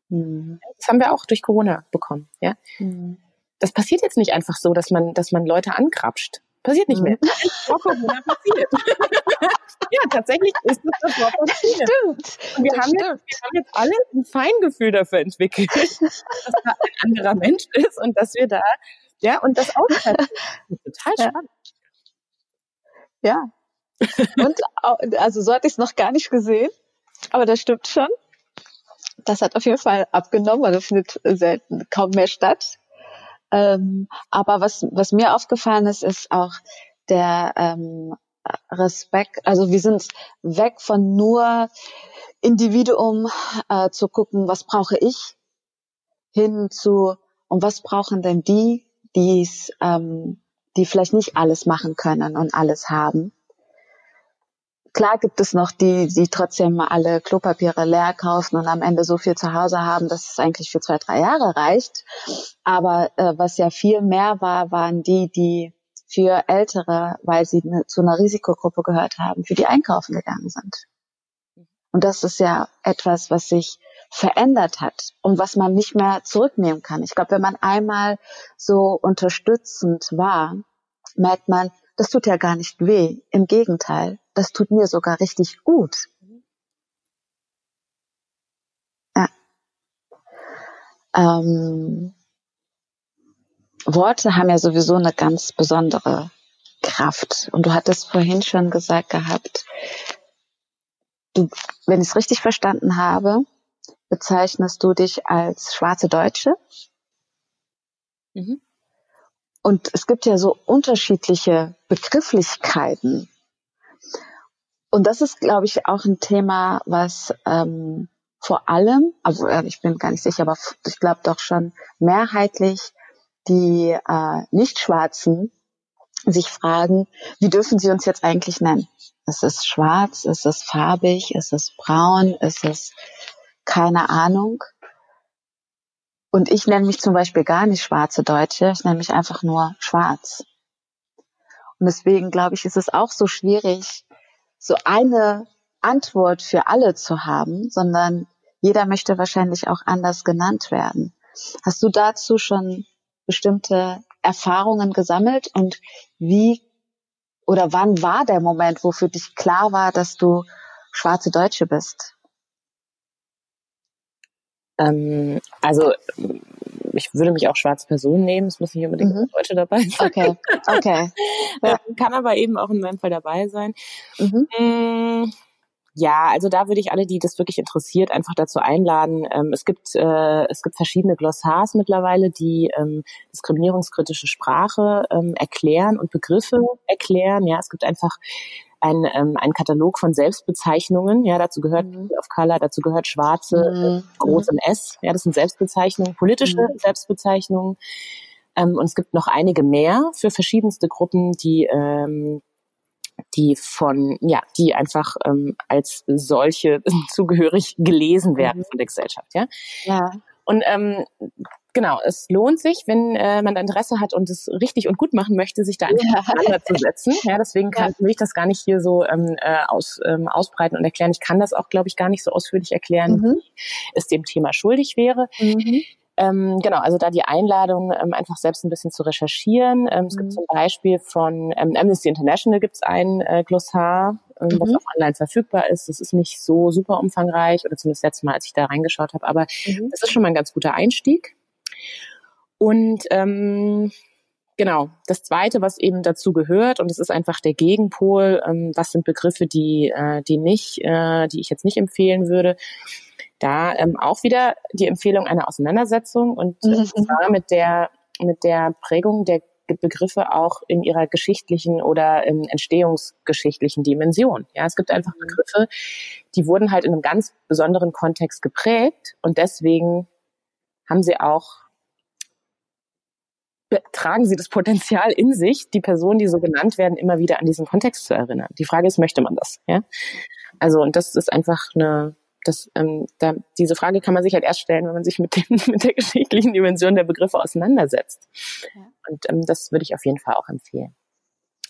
Mhm. Das haben wir auch durch Corona bekommen. Ja, mhm. das passiert jetzt nicht einfach so, dass man dass man Leute angrapscht. Passiert nicht mehr. Mhm. Vor Corona passiert. ja, tatsächlich ist das das Wort passiert. Stimmt. Und wir haben, stimmt. Jetzt, wir haben jetzt alle ein Feingefühl dafür entwickelt, dass da ein anderer Mensch ist und dass wir da, ja, und das auch total spannend. Ja. Und also so hatte ich es noch gar nicht gesehen, aber das stimmt schon. Das hat auf jeden Fall abgenommen, weil das findet selten kaum mehr statt. Ähm, aber was, was mir aufgefallen ist, ist auch der ähm, Respekt, also wir sind weg von nur Individuum äh, zu gucken, was brauche ich, hin zu, und was brauchen denn die, die's, ähm, die vielleicht nicht alles machen können und alles haben. Klar gibt es noch die, die trotzdem alle Klopapiere leer kaufen und am Ende so viel zu Hause haben, dass es eigentlich für zwei, drei Jahre reicht. Aber äh, was ja viel mehr war, waren die, die für Ältere, weil sie ne, zu einer Risikogruppe gehört haben, für die einkaufen gegangen sind. Und das ist ja etwas, was sich verändert hat und was man nicht mehr zurücknehmen kann. Ich glaube, wenn man einmal so unterstützend war, merkt man, das tut ja gar nicht weh. Im Gegenteil, das tut mir sogar richtig gut. Ja. Ähm, Worte haben ja sowieso eine ganz besondere Kraft. Und du hattest vorhin schon gesagt gehabt, du, wenn ich es richtig verstanden habe, bezeichnest du dich als schwarze Deutsche. Mhm. Und es gibt ja so unterschiedliche Begrifflichkeiten. Und das ist, glaube ich, auch ein Thema, was ähm, vor allem, also äh, ich bin gar nicht sicher, aber ich glaube doch schon mehrheitlich die äh, Nicht-Schwarzen sich fragen, wie dürfen sie uns jetzt eigentlich nennen? Ist es schwarz? Ist es farbig? Ist es braun? Ist es keine Ahnung? Und ich nenne mich zum Beispiel gar nicht schwarze Deutsche, ich nenne mich einfach nur schwarz. Und deswegen glaube ich, ist es auch so schwierig, so eine Antwort für alle zu haben, sondern jeder möchte wahrscheinlich auch anders genannt werden. Hast du dazu schon bestimmte Erfahrungen gesammelt und wie oder wann war der Moment, wo für dich klar war, dass du schwarze Deutsche bist? Ähm, also ich würde mich auch schwarze Person nehmen. Es muss nicht unbedingt mhm. Deutsche dabei sein. Okay, okay. Ja. Kann aber eben auch in meinem Fall dabei sein. Mhm. Ja, also da würde ich alle, die das wirklich interessiert, einfach dazu einladen. Ähm, es gibt äh, es gibt verschiedene Glossars mittlerweile, die ähm, diskriminierungskritische Sprache ähm, erklären und Begriffe erklären. Ja, es gibt einfach ein, ähm, ein Katalog von Selbstbezeichnungen. Ja, dazu gehört mhm. of Color, dazu gehört Schwarze, mhm. groß im S. Ja, das sind Selbstbezeichnungen, politische mhm. Selbstbezeichnungen. Ähm, und es gibt noch einige mehr für verschiedenste Gruppen, die ähm, die von, ja, die einfach ähm, als solche zugehörig gelesen werden mhm. von der Gesellschaft, ja. Ja. Und ähm, genau, es lohnt sich, wenn äh, man Interesse hat und es richtig und gut machen möchte, sich da einfach ja. auseinanderzusetzen. Ja, deswegen kann, ja. will ich das gar nicht hier so ähm, äh, aus, ähm, ausbreiten und erklären. Ich kann das auch, glaube ich, gar nicht so ausführlich erklären, mhm. wie es dem Thema schuldig wäre. Mhm. Ähm, genau, also da die Einladung, ähm, einfach selbst ein bisschen zu recherchieren. Ähm, es mhm. gibt zum Beispiel von ähm, Amnesty International gibt es ein äh, Glossar, ähm, mhm. was auch online verfügbar ist. Das ist nicht so super umfangreich, oder zumindest letztes Mal, als ich da reingeschaut habe, aber mhm. das ist schon mal ein ganz guter Einstieg. Und ähm, Genau. Das Zweite, was eben dazu gehört, und es ist einfach der Gegenpol, ähm, was sind Begriffe, die, äh, die nicht, äh, die ich jetzt nicht empfehlen würde, da ähm, auch wieder die Empfehlung einer Auseinandersetzung und äh, mhm. zwar mit der, mit der Prägung der Begriffe auch in ihrer geschichtlichen oder ähm, entstehungsgeschichtlichen Dimension. Ja, es gibt einfach mhm. Begriffe, die wurden halt in einem ganz besonderen Kontext geprägt und deswegen haben sie auch tragen sie das Potenzial in sich, die Personen, die so genannt werden, immer wieder an diesen Kontext zu erinnern. Die Frage ist, möchte man das? Ja? Also, und das ist einfach eine, das, ähm, da, diese Frage kann man sich halt erst stellen, wenn man sich mit, dem, mit der geschichtlichen Dimension der Begriffe auseinandersetzt. Ja. Und ähm, das würde ich auf jeden Fall auch empfehlen.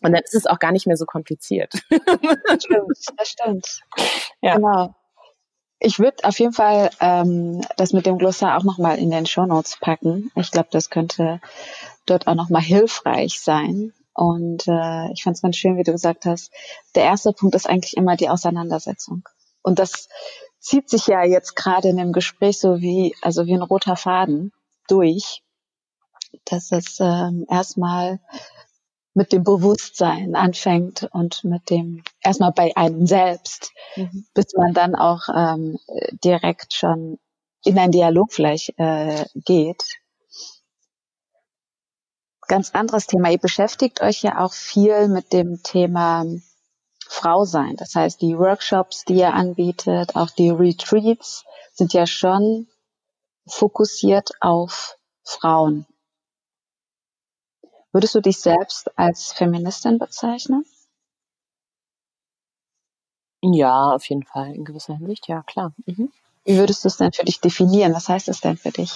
Und dann ist es auch gar nicht mehr so kompliziert. Das stimmt, das stimmt. Ja. Genau. Ich würde auf jeden Fall ähm, das mit dem Glossar auch nochmal in den Show Notes packen. Ich glaube, das könnte dort auch nochmal hilfreich sein. Und äh, ich fand es ganz schön, wie du gesagt hast, der erste Punkt ist eigentlich immer die Auseinandersetzung. Und das zieht sich ja jetzt gerade in dem Gespräch so wie, also wie ein roter Faden durch, dass es ähm, erstmal mit dem Bewusstsein anfängt und mit dem erstmal bei einem selbst, mhm. bis man dann auch ähm, direkt schon in einen Dialog vielleicht äh, geht. Ganz anderes Thema. Ihr beschäftigt euch ja auch viel mit dem Thema Frau sein. Das heißt, die Workshops, die ihr anbietet, auch die Retreats sind ja schon fokussiert auf Frauen. Würdest du dich selbst als Feministin bezeichnen? Ja, auf jeden Fall, in gewisser Hinsicht, ja, klar. Mhm. Wie würdest du es denn für dich definieren? Was heißt das denn für dich?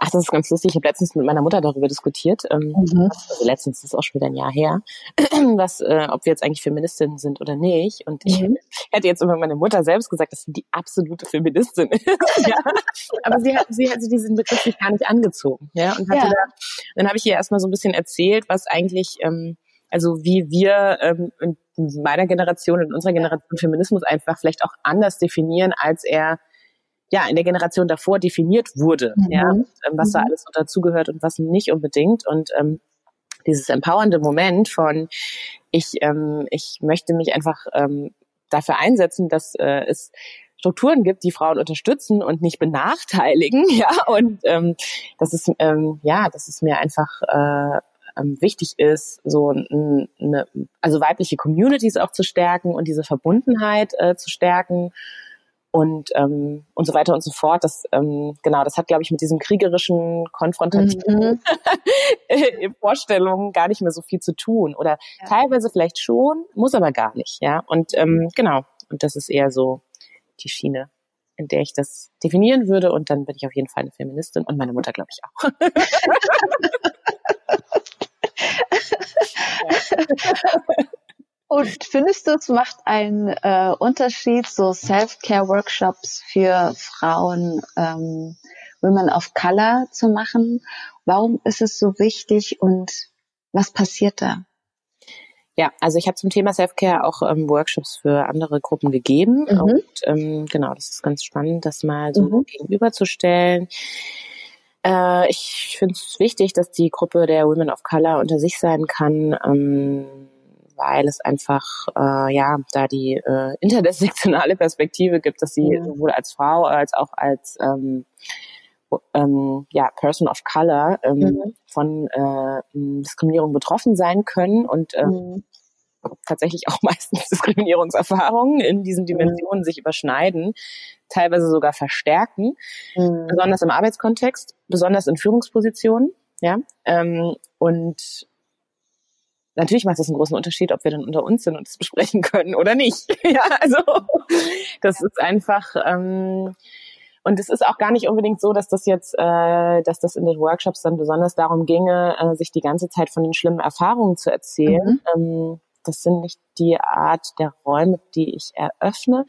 Ach, das ist ganz lustig. Ich habe letztens mit meiner Mutter darüber diskutiert. Ähm, mhm. also letztens das ist auch schon wieder ein Jahr her, was, äh, ob wir jetzt eigentlich Feministinnen sind oder nicht. Und ich mhm. hätte jetzt immer meine Mutter selbst gesagt, dass sie die absolute Feministin ist. ja. Aber sie hat, sie hat diesen Begriff nicht gar nicht angezogen. Ja. Und hatte ja. da, dann habe ich ihr erstmal so ein bisschen erzählt, was eigentlich ähm, also wie wir ähm, in meiner Generation, in unserer Generation Feminismus einfach vielleicht auch anders definieren, als er ja in der Generation davor definiert wurde, mhm. ja, ähm, was mhm. da alles so dazugehört und was nicht unbedingt. Und ähm, dieses empowernde Moment von ich, ähm, ich möchte mich einfach ähm, dafür einsetzen, dass äh, es Strukturen gibt, die Frauen unterstützen und nicht benachteiligen, ja, und ähm, das ist ähm, ja, das ist mir einfach äh, ähm, wichtig ist, so eine, also weibliche Communities auch zu stärken und diese Verbundenheit äh, zu stärken und ähm, und so weiter und so fort. Das ähm, genau, das hat glaube ich mit diesem kriegerischen konfrontativen mhm. Vorstellungen gar nicht mehr so viel zu tun oder ja. teilweise vielleicht schon, muss aber gar nicht, ja. Und ähm, genau, und das ist eher so die Schiene, in der ich das definieren würde. Und dann bin ich auf jeden Fall eine Feministin und meine Mutter glaube ich auch. Und findest du, es macht einen äh, Unterschied, so Self-Care-Workshops für Frauen, ähm, Women of Color zu machen? Warum ist es so wichtig und was passiert da? Ja, also ich habe zum Thema Self-Care auch ähm, Workshops für andere Gruppen gegeben. Mhm. Und ähm, genau, das ist ganz spannend, das mal so mhm. gegenüberzustellen. Äh, ich finde es wichtig, dass die Gruppe der Women of Color unter sich sein kann. Ähm, weil es einfach äh, ja da die äh, intersektionale Perspektive gibt, dass sie ja. sowohl als Frau als auch als ähm, ähm, ja, Person of Color ähm, mhm. von äh, Diskriminierung betroffen sein können und äh, mhm. tatsächlich auch meistens Diskriminierungserfahrungen in diesen Dimensionen mhm. sich überschneiden, teilweise sogar verstärken, mhm. besonders im Arbeitskontext, besonders in Führungspositionen. Ja, ähm, und Natürlich macht das einen großen Unterschied, ob wir dann unter uns sind und es besprechen können oder nicht. ja, also das ist einfach ähm, und es ist auch gar nicht unbedingt so, dass das jetzt, äh, dass das in den Workshops dann besonders darum ginge, äh, sich die ganze Zeit von den schlimmen Erfahrungen zu erzählen. Mhm. Ähm, das sind nicht die Art der Räume, die ich eröffne.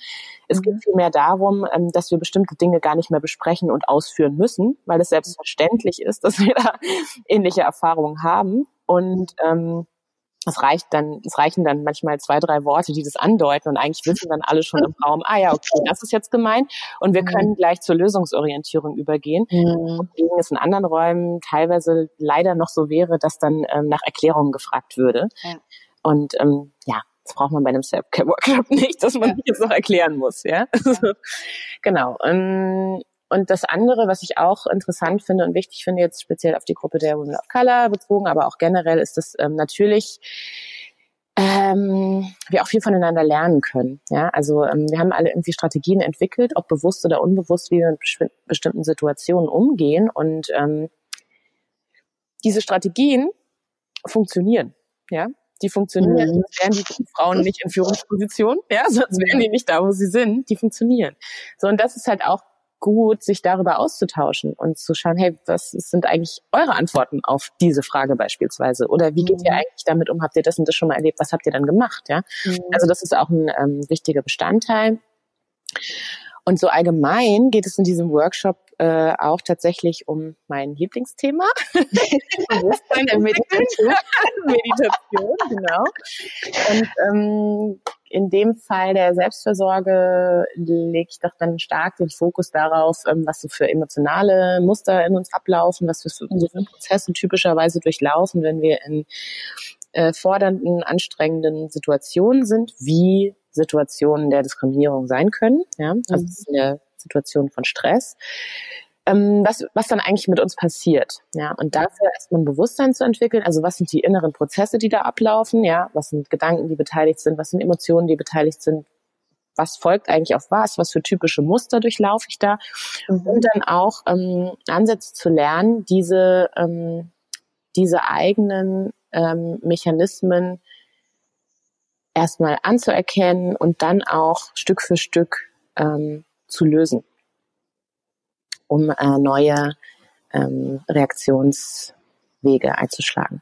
Es mhm. geht vielmehr darum, ähm, dass wir bestimmte Dinge gar nicht mehr besprechen und ausführen müssen, weil es selbstverständlich ist, dass wir da ähnliche Erfahrungen haben. Und ähm, es reicht dann, es reichen dann manchmal zwei, drei Worte, die das andeuten und eigentlich wissen dann alle schon im Raum, ah ja, okay, das ist jetzt gemeint und wir können gleich zur Lösungsorientierung übergehen. Mhm. Es in anderen Räumen teilweise leider noch so wäre, dass dann ähm, nach Erklärungen gefragt würde. Ja. Und ähm, ja, das braucht man bei einem Self-Care-Workshop nicht, dass man ja. jetzt noch erklären muss, ja. ja. genau. Ähm, und das andere, was ich auch interessant finde und wichtig finde, jetzt speziell auf die Gruppe der Women of Color bezogen, aber auch generell, ist dass ähm, natürlich ähm, wir auch viel voneinander lernen können. Ja, also ähm, wir haben alle irgendwie Strategien entwickelt, ob bewusst oder unbewusst, wie wir mit bestimmten Situationen umgehen. Und ähm, diese Strategien funktionieren. Ja, die funktionieren, mhm. sonst wären die Frauen nicht in Führungspositionen, ja, sonst wären die nicht da, wo sie sind, die funktionieren. So, und das ist halt auch gut, sich darüber auszutauschen und zu schauen, hey, was sind eigentlich eure Antworten auf diese Frage beispielsweise? Oder wie geht mhm. ihr eigentlich damit um? Habt ihr das und das schon mal erlebt? Was habt ihr dann gemacht? Ja, mhm. also das ist auch ein ähm, wichtiger Bestandteil. Und so allgemein geht es in diesem Workshop äh, auch tatsächlich um mein Lieblingsthema. Bewusstsein der Meditation. Meditation, genau. Und ähm, in dem Fall der Selbstversorge lege ich doch dann stark den Fokus darauf, ähm, was so für emotionale Muster in uns ablaufen, was wir für, so für Prozesse typischerweise durchlaufen, wenn wir in äh, fordernden, anstrengenden Situationen sind, wie Situationen der Diskriminierung sein können. Ja, also mhm. in der Situation von Stress. Ähm, was, was dann eigentlich mit uns passiert. Ja, und dafür erstmal ein Bewusstsein zu entwickeln. Also was sind die inneren Prozesse, die da ablaufen? Ja, was sind Gedanken, die beteiligt sind? Was sind Emotionen, die beteiligt sind? Was folgt eigentlich auf was? Was für typische Muster durchlaufe ich da? Mhm. Und dann auch ähm, Ansätze zu lernen, diese ähm, diese eigenen ähm, Mechanismen erstmal anzuerkennen und dann auch Stück für Stück ähm, zu lösen, um äh, neue ähm, Reaktionswege einzuschlagen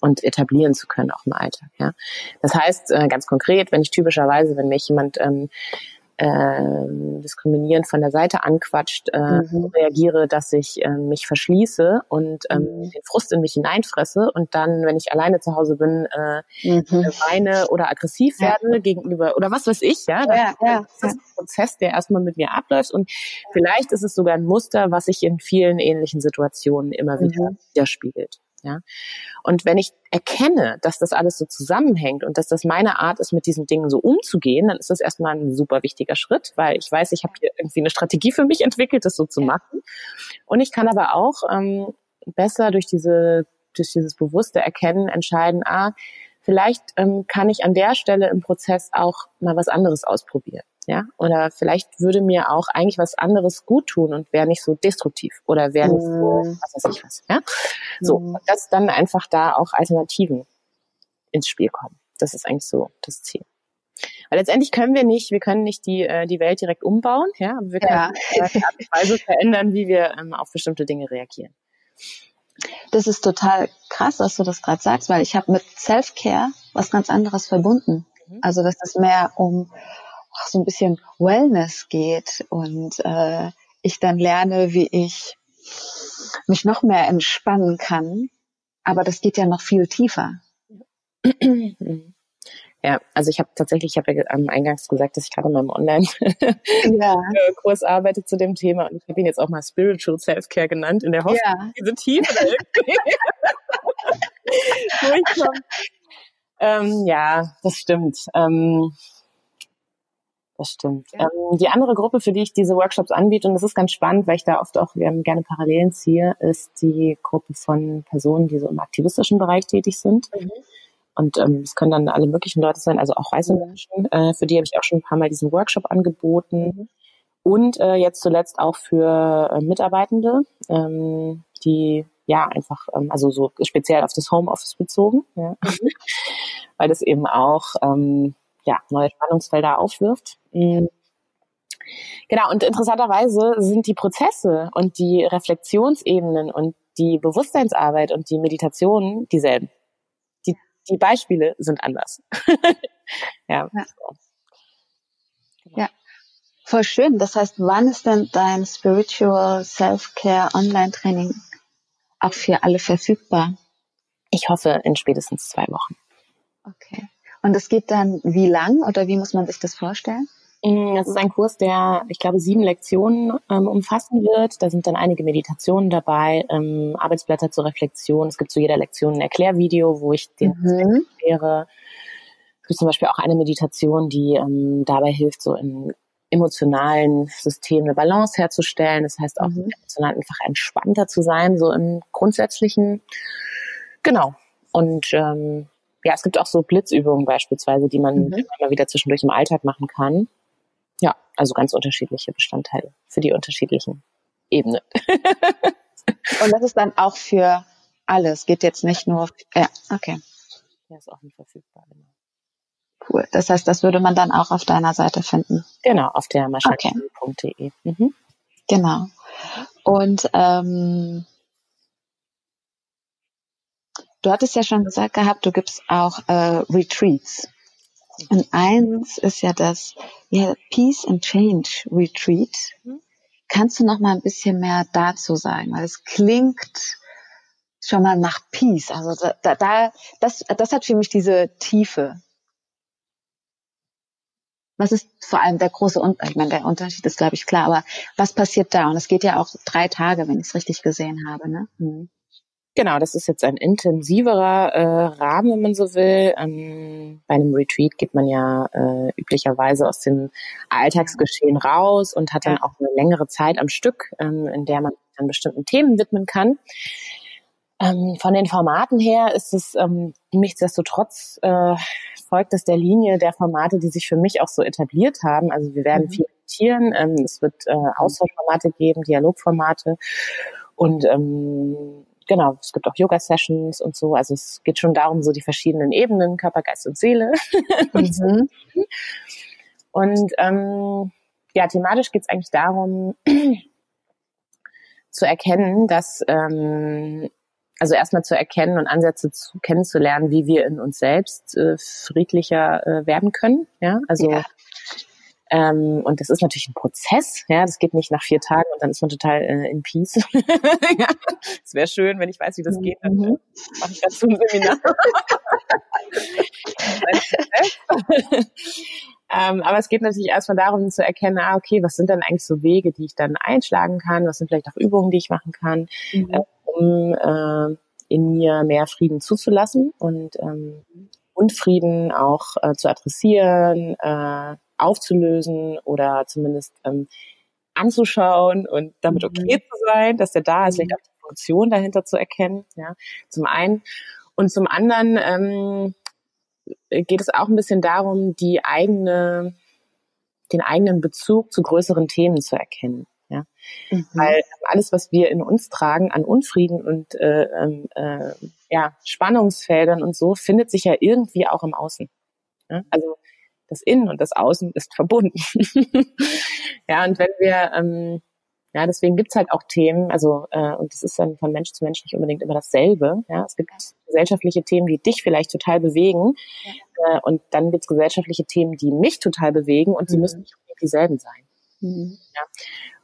und etablieren zu können auch im Alltag. Ja, das heißt äh, ganz konkret, wenn ich typischerweise, wenn mich jemand ähm, äh, diskriminierend von der Seite anquatscht, äh, mhm. reagiere, dass ich äh, mich verschließe und ähm, mhm. den Frust in mich hineinfresse und dann, wenn ich alleine zu Hause bin, äh, mhm. Weine oder aggressiv werde ja. gegenüber oder was weiß ich, ja. Das, ja, ja. das ist ein Prozess, der erstmal mit mir abläuft und vielleicht ist es sogar ein Muster, was sich in vielen ähnlichen Situationen immer wieder mhm. widerspiegelt. Ja? Und wenn ich erkenne, dass das alles so zusammenhängt und dass das meine Art ist, mit diesen Dingen so umzugehen, dann ist das erstmal ein super wichtiger Schritt, weil ich weiß, ich habe hier irgendwie eine Strategie für mich entwickelt, das so zu machen. Und ich kann aber auch ähm, besser durch diese durch dieses bewusste Erkennen entscheiden, ah, vielleicht ähm, kann ich an der Stelle im Prozess auch mal was anderes ausprobieren ja, oder vielleicht würde mir auch eigentlich was anderes gut tun und wäre nicht so destruktiv oder wäre nicht so, mhm. was weiß ich was, ja. So, mm. dass dann einfach da auch Alternativen ins Spiel kommen. Das ist eigentlich so das Ziel. Weil letztendlich können wir nicht, wir können nicht die, äh, die Welt direkt umbauen, ja, aber wir können ja. Weise verändern, wie wir ähm, auf bestimmte Dinge reagieren. Das ist total krass, dass du das gerade sagst, weil ich habe mit Self-Care was ganz anderes verbunden. Mhm. Also dass es mehr um so ein bisschen Wellness geht und äh, ich dann lerne, wie ich mich noch mehr entspannen kann. Aber das geht ja noch viel tiefer. Ja, also ich habe tatsächlich, ich habe ja am Eingangs gesagt, dass ich gerade in meinem Online-Kurs ja. arbeite zu dem Thema und ich habe ihn jetzt auch mal Spiritual Self-Care genannt, in der Hoffnung, ja. diese Tiefe da irgendwie durchkommt. Ähm, ja, das stimmt. Ähm, das stimmt. Ja. Ähm, die andere Gruppe, für die ich diese Workshops anbiete, und das ist ganz spannend, weil ich da oft auch ähm, gerne Parallelen ziehe, ist die Gruppe von Personen, die so im aktivistischen Bereich tätig sind. Mhm. Und ähm, es können dann alle möglichen Leute sein, also auch weiße Menschen. Äh, für die habe ich auch schon ein paar Mal diesen Workshop angeboten. Mhm. Und äh, jetzt zuletzt auch für äh, Mitarbeitende, ähm, die ja einfach, ähm, also so speziell auf das Homeoffice bezogen, ja. Mhm. weil das eben auch ähm, ja, neue Spannungsfelder aufwirft. Mhm. Genau, und interessanterweise sind die Prozesse und die Reflexionsebenen und die Bewusstseinsarbeit und die Meditationen dieselben. Die, die Beispiele sind anders. ja. Ja. ja. Voll schön. Das heißt, wann ist denn dein Spiritual Self-Care Online-Training auch für alle verfügbar? Ich hoffe in spätestens zwei Wochen. Okay. Und es geht dann wie lang oder wie muss man sich das vorstellen? Mm, das ist ein Kurs, der, ich glaube, sieben Lektionen ähm, umfassen wird. Da sind dann einige Meditationen dabei, ähm, Arbeitsblätter zur Reflexion. Es gibt zu jeder Lektion ein Erklärvideo, wo ich den mhm. erkläre. Es gibt zum Beispiel auch eine Meditation, die ähm, dabei hilft, so im emotionalen System eine Balance herzustellen. Das heißt auch mhm. emotional einfach entspannter zu sein, so im grundsätzlichen. Genau. Und ähm, ja, es gibt auch so Blitzübungen beispielsweise, die man mhm. immer wieder zwischendurch im Alltag machen kann. Ja, also ganz unterschiedliche Bestandteile für die unterschiedlichen Ebenen. Und das ist dann auch für alles, geht jetzt nicht nur, ja, okay. Ja, ist auch nicht verfügbar, genau. Cool. Das heißt, das würde man dann auch auf deiner Seite finden. Genau, auf der maschinen.de. Okay. Mhm. Genau. Und ähm, Du hattest ja schon gesagt gehabt, du gibst auch äh, Retreats. Und eins ist ja das ja, Peace and Change Retreat. Kannst du noch mal ein bisschen mehr dazu sagen? Weil es klingt schon mal nach Peace. Also da, da das, das hat für mich diese Tiefe. Was ist vor allem der große Unterschied? Ich meine, der Unterschied ist, glaube ich, klar, aber was passiert da? Und es geht ja auch drei Tage, wenn ich es richtig gesehen habe, ne? Mhm. Genau, das ist jetzt ein intensiverer äh, Rahmen, wenn man so will. Ähm, bei einem Retreat geht man ja äh, üblicherweise aus dem Alltagsgeschehen raus und hat dann auch eine längere Zeit am Stück, ähm, in der man an bestimmten Themen widmen kann. Ähm, von den Formaten her ist es ähm, nichtsdestotrotz äh, folgt es der Linie der Formate, die sich für mich auch so etabliert haben. Also wir werden mhm. viel meditieren, ähm, es wird äh, Austauschformate geben, Dialogformate und ähm, genau, es gibt auch Yoga-Sessions und so. Also es geht schon darum, so die verschiedenen Ebenen, Körper, Geist und Seele. Mhm. und ähm, ja, thematisch geht es eigentlich darum, zu erkennen, dass ähm, also erstmal zu erkennen und Ansätze zu kennenzulernen, wie wir in uns selbst äh, friedlicher äh, werden können. Ja, also ja. Ähm, und das ist natürlich ein Prozess, ja, das geht nicht nach vier Tagen und dann ist man total äh, in Peace. ja, es wäre schön, wenn ich weiß, wie das geht, dann äh, mache ich dazu ein Seminar. ähm, aber es geht natürlich erstmal darum zu erkennen, ah, okay, was sind denn eigentlich so Wege, die ich dann einschlagen kann, was sind vielleicht auch Übungen, die ich machen kann, mhm. äh, um äh, in mir mehr Frieden zuzulassen und ähm, Unfrieden auch äh, zu adressieren, äh, aufzulösen oder zumindest ähm, anzuschauen und damit mhm. okay zu sein, dass der da ist, vielleicht auch die Funktion dahinter zu erkennen, ja, zum einen. Und zum anderen ähm, geht es auch ein bisschen darum, die eigene, den eigenen Bezug zu größeren Themen zu erkennen. Ja? Mhm. Weil alles, was wir in uns tragen an Unfrieden und äh, ähm, äh, ja, Spannungsfeldern und so, findet sich ja irgendwie auch im Außen. Ja? Also das Innen und das Außen ist verbunden. ja, und wenn wir, ähm, ja, deswegen gibt's halt auch Themen, also äh, und das ist dann von Mensch zu Mensch nicht unbedingt immer dasselbe. Ja, es gibt gesellschaftliche Themen, die dich vielleicht total bewegen, ja. äh, und dann gibt's gesellschaftliche Themen, die mich total bewegen, und mhm. sie müssen nicht dieselben sein. Mhm. Ja,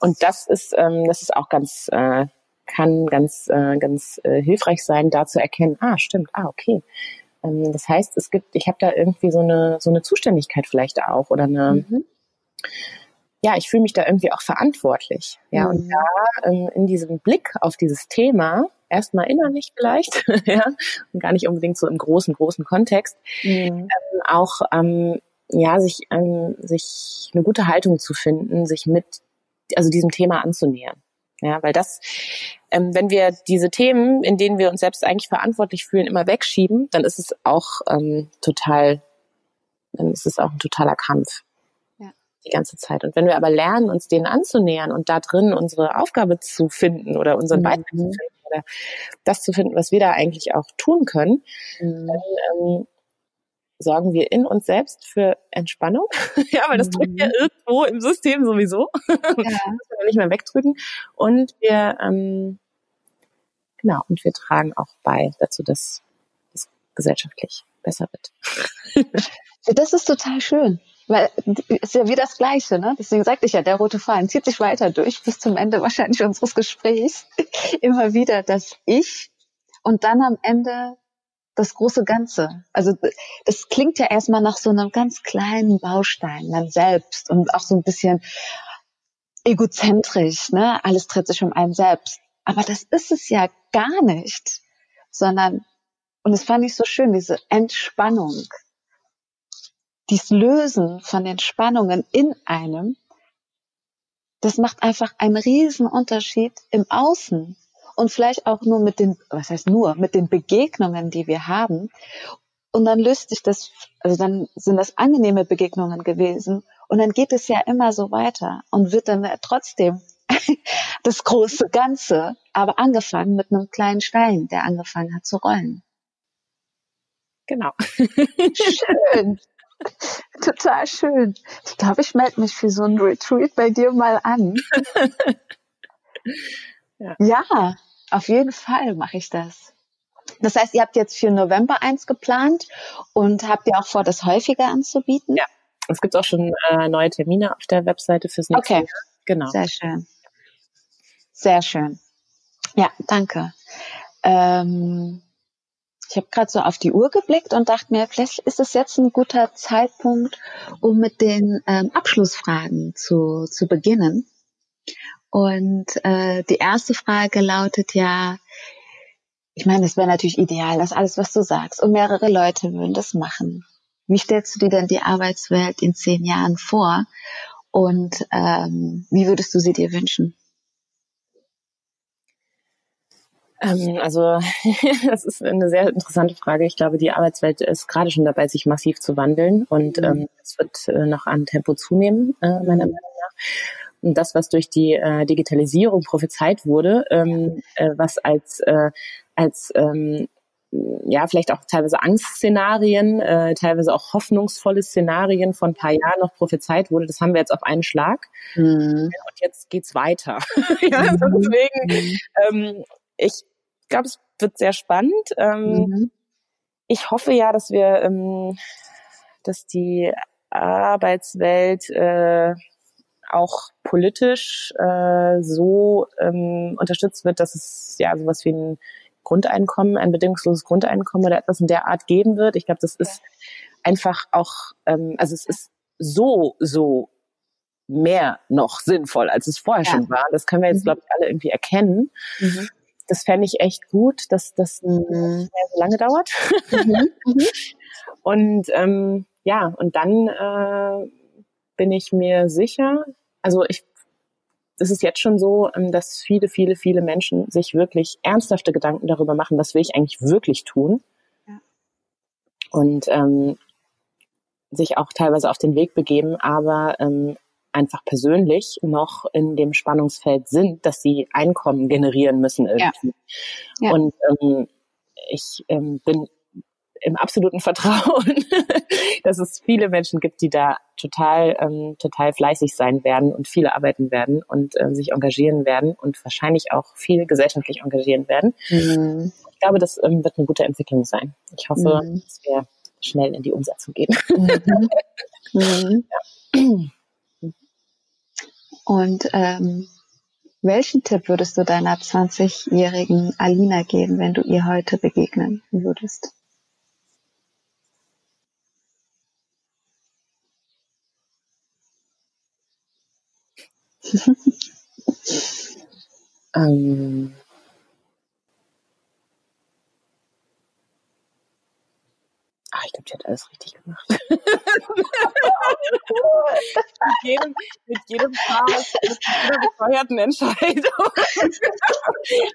und das ist, ähm, das ist auch ganz äh, kann ganz, äh, ganz äh, hilfreich sein, da zu erkennen, ah, stimmt, ah, okay Ähm, das heißt, es gibt, ich habe da irgendwie so eine so eine Zuständigkeit vielleicht auch oder eine mhm. ja, ich fühle mich da irgendwie auch verantwortlich. Ja, mhm. und da ähm, in diesem Blick auf dieses Thema, erstmal innerlich vielleicht, ja, und gar nicht unbedingt so im großen, großen Kontext, mhm. ähm, auch ähm, ja, sich, ähm, sich eine gute Haltung zu finden, sich mit, also diesem Thema anzunähern. Ja, weil das, ähm, wenn wir diese Themen, in denen wir uns selbst eigentlich verantwortlich fühlen, immer wegschieben, dann ist es auch ähm, total, dann ist es auch ein totaler Kampf. Die ganze Zeit. Und wenn wir aber lernen, uns denen anzunähern und da drin unsere Aufgabe zu finden oder unseren mhm. Beitrag zu finden oder das zu finden, was wir da eigentlich auch tun können, mhm. dann ähm, sorgen wir in uns selbst für Entspannung. ja, weil das drückt ja mhm. irgendwo im System sowieso. Ja. das müssen wir nicht mehr wegdrücken. Und wir, ähm, genau, und wir tragen auch bei dazu, dass es gesellschaftlich besser wird. das ist total schön. Weil ist ja wie das Gleiche, ne? Deswegen sagte ich ja, der rote Faden zieht sich weiter durch bis zum Ende wahrscheinlich unseres Gesprächs. Immer wieder das Ich und dann am Ende das große Ganze. Also das klingt ja erstmal nach so einem ganz kleinen Baustein, man selbst und auch so ein bisschen egozentrisch, ne? Alles dreht sich um einen selbst. Aber das ist es ja gar nicht, sondern, und das fand ich so schön, diese Entspannung, dies Lösen von den Spannungen in einem, das macht einfach einen riesen Unterschied im Außen und vielleicht auch nur mit den, was heißt nur, mit den Begegnungen, die wir haben. Und dann löst sich das, also dann sind das angenehme Begegnungen gewesen. Und dann geht es ja immer so weiter und wird dann trotzdem das große Ganze, aber angefangen mit einem kleinen Stein, der angefangen hat zu rollen. Genau. schön. Total schön. Ich glaube, ich melde mich für so ein Retreat bei dir mal an. Ja. ja, auf jeden Fall mache ich das. Das heißt, ihr habt jetzt für November eins geplant und habt ihr auch vor, das häufiger anzubieten? Ja, es gibt auch schon äh, neue Termine auf der Webseite fürs nächste okay. Jahr. Genau. Sehr schön. Sehr schön. Ja, danke. Ähm, ich habe gerade so auf die Uhr geblickt und dachte mir, vielleicht ist es jetzt ein guter Zeitpunkt, um mit den ähm, Abschlussfragen zu, zu beginnen. Und äh, die erste Frage lautet ja, ich meine, es wäre natürlich ideal, dass alles, was du sagst, und mehrere Leute würden das machen. Wie stellst du dir denn die Arbeitswelt in zehn Jahren vor? Und ähm, wie würdest du sie dir wünschen? Ähm, also das ist eine sehr interessante Frage. Ich glaube, die Arbeitswelt ist gerade schon dabei, sich massiv zu wandeln und mhm. ähm, es wird äh, noch an Tempo zunehmen, äh, meiner Meinung nach das, was durch die äh, Digitalisierung prophezeit wurde, ähm, äh, was als, äh, als ähm, ja, vielleicht auch teilweise Angstszenarien, äh, teilweise auch hoffnungsvolle Szenarien von ein paar Jahren noch prophezeit wurde, das haben wir jetzt auf einen Schlag. Mhm. Und jetzt geht's weiter. ja, also mhm. deswegen, ähm, ich glaube, es wird sehr spannend. Ähm, mhm. Ich hoffe ja, dass wir, ähm, dass die Arbeitswelt äh, auch politisch äh, so ähm, unterstützt wird, dass es ja sowas wie ein Grundeinkommen, ein bedingungsloses Grundeinkommen oder etwas in der Art geben wird. Ich glaube, das ist einfach auch, ähm, also es ist so, so mehr noch sinnvoll, als es vorher ja. schon war. Das können wir jetzt, mhm. glaube ich, alle irgendwie erkennen. Mhm. Das fände ich echt gut, dass das mhm. so lange dauert. Mhm. mhm. Und ähm, ja, und dann äh, bin ich mir sicher, also ich, es ist jetzt schon so, ähm, dass viele, viele, viele Menschen sich wirklich ernsthafte Gedanken darüber machen, was will ich eigentlich wirklich tun. Ja. Und ähm, sich auch teilweise auf den Weg begeben, aber ähm, einfach persönlich noch in dem Spannungsfeld sind, dass sie Einkommen generieren müssen irgendwie. Ja. Ja. Und ähm, ich ähm, bin im absoluten Vertrauen, dass es viele Menschen gibt, die da total, ähm, total fleißig sein werden und viel arbeiten werden und äh, sich engagieren werden und wahrscheinlich auch viel gesellschaftlich engagieren werden. Mhm. Ich glaube, das ähm, wird eine gute Entwicklung sein. Ich hoffe, mhm. dass wir schnell in die Umsetzung gehen. Mhm. mhm. ja. Und ähm, welchen Tipp würdest du deiner 20-jährigen Alina geben, wenn du ihr heute begegnen würdest? ähm, Ach, ich glaube, die hat alles richtig gemacht. mit jedem, mit jedem Paar, mit jeder bescheuerten Entscheidung.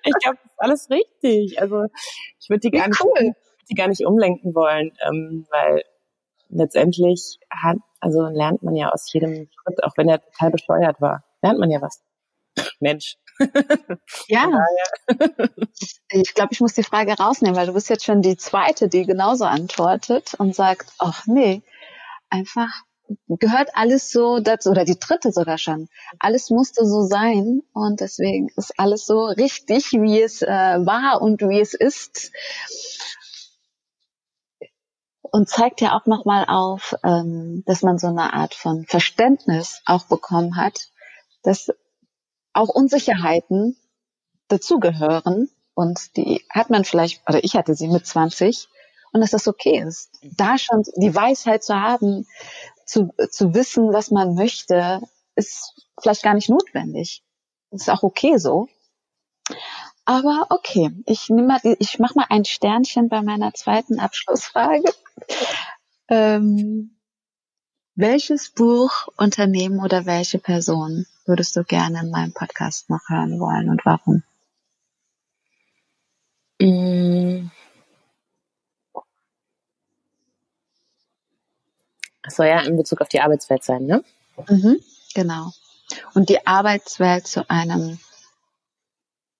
ich glaube, das ist alles richtig. Also ich würde die gar nicht, cool. die gar nicht umlenken wollen, ähm, weil letztendlich hat, also lernt man ja aus jedem Schritt, auch wenn er total bescheuert war, lernt man ja was. Mensch. Ja. ich glaube, ich muss die Frage rausnehmen, weil du bist jetzt schon die zweite, die genauso antwortet und sagt, ach nee, einfach gehört alles so dazu, oder die dritte sogar schon. Alles musste so sein und deswegen ist alles so richtig, wie es äh, war und wie es ist. Und zeigt ja auch nochmal auf, ähm, dass man so eine Art von Verständnis auch bekommen hat, dass auch Unsicherheiten dazugehören und die hat man vielleicht, oder ich hatte sie mit 20 und dass das okay ist. Da schon die Weisheit zu haben, zu, zu wissen, was man möchte, ist vielleicht gar nicht notwendig. Ist auch okay so. Aber okay, ich nehme mal, ich mache mal ein Sternchen bei meiner zweiten Abschlussfrage. Ähm, welches Buch, Unternehmen oder welche Person würdest du gerne in meinem Podcast noch hören wollen und warum? Mm. Das soll ja in Bezug auf die Arbeitswelt sein, ne? Mhm, genau. Und die Arbeitswelt zu einem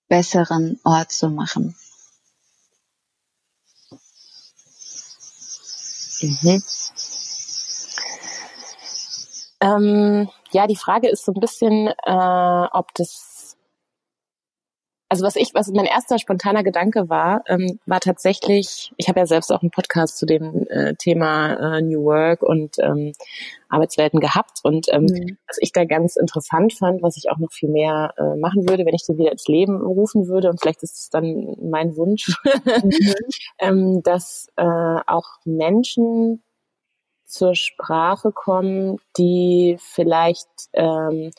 besseren Ort zu machen. Mhm. Ähm, ja, die Frage ist so ein bisschen, äh, ob das, also was ich, was mein erster spontaner Gedanke war, ähm, war tatsächlich, ich habe ja selbst auch einen Podcast zu dem äh, Thema äh, New Work und ähm, Arbeitswelten gehabt und ähm, mhm. was ich da ganz interessant fand, was ich auch noch viel mehr äh, machen würde, wenn ich den wieder ins Leben rufen würde und vielleicht ist es dann mein Wunsch, mhm. ähm, dass äh, auch Menschen zur Sprache kommen, die vielleicht ähm,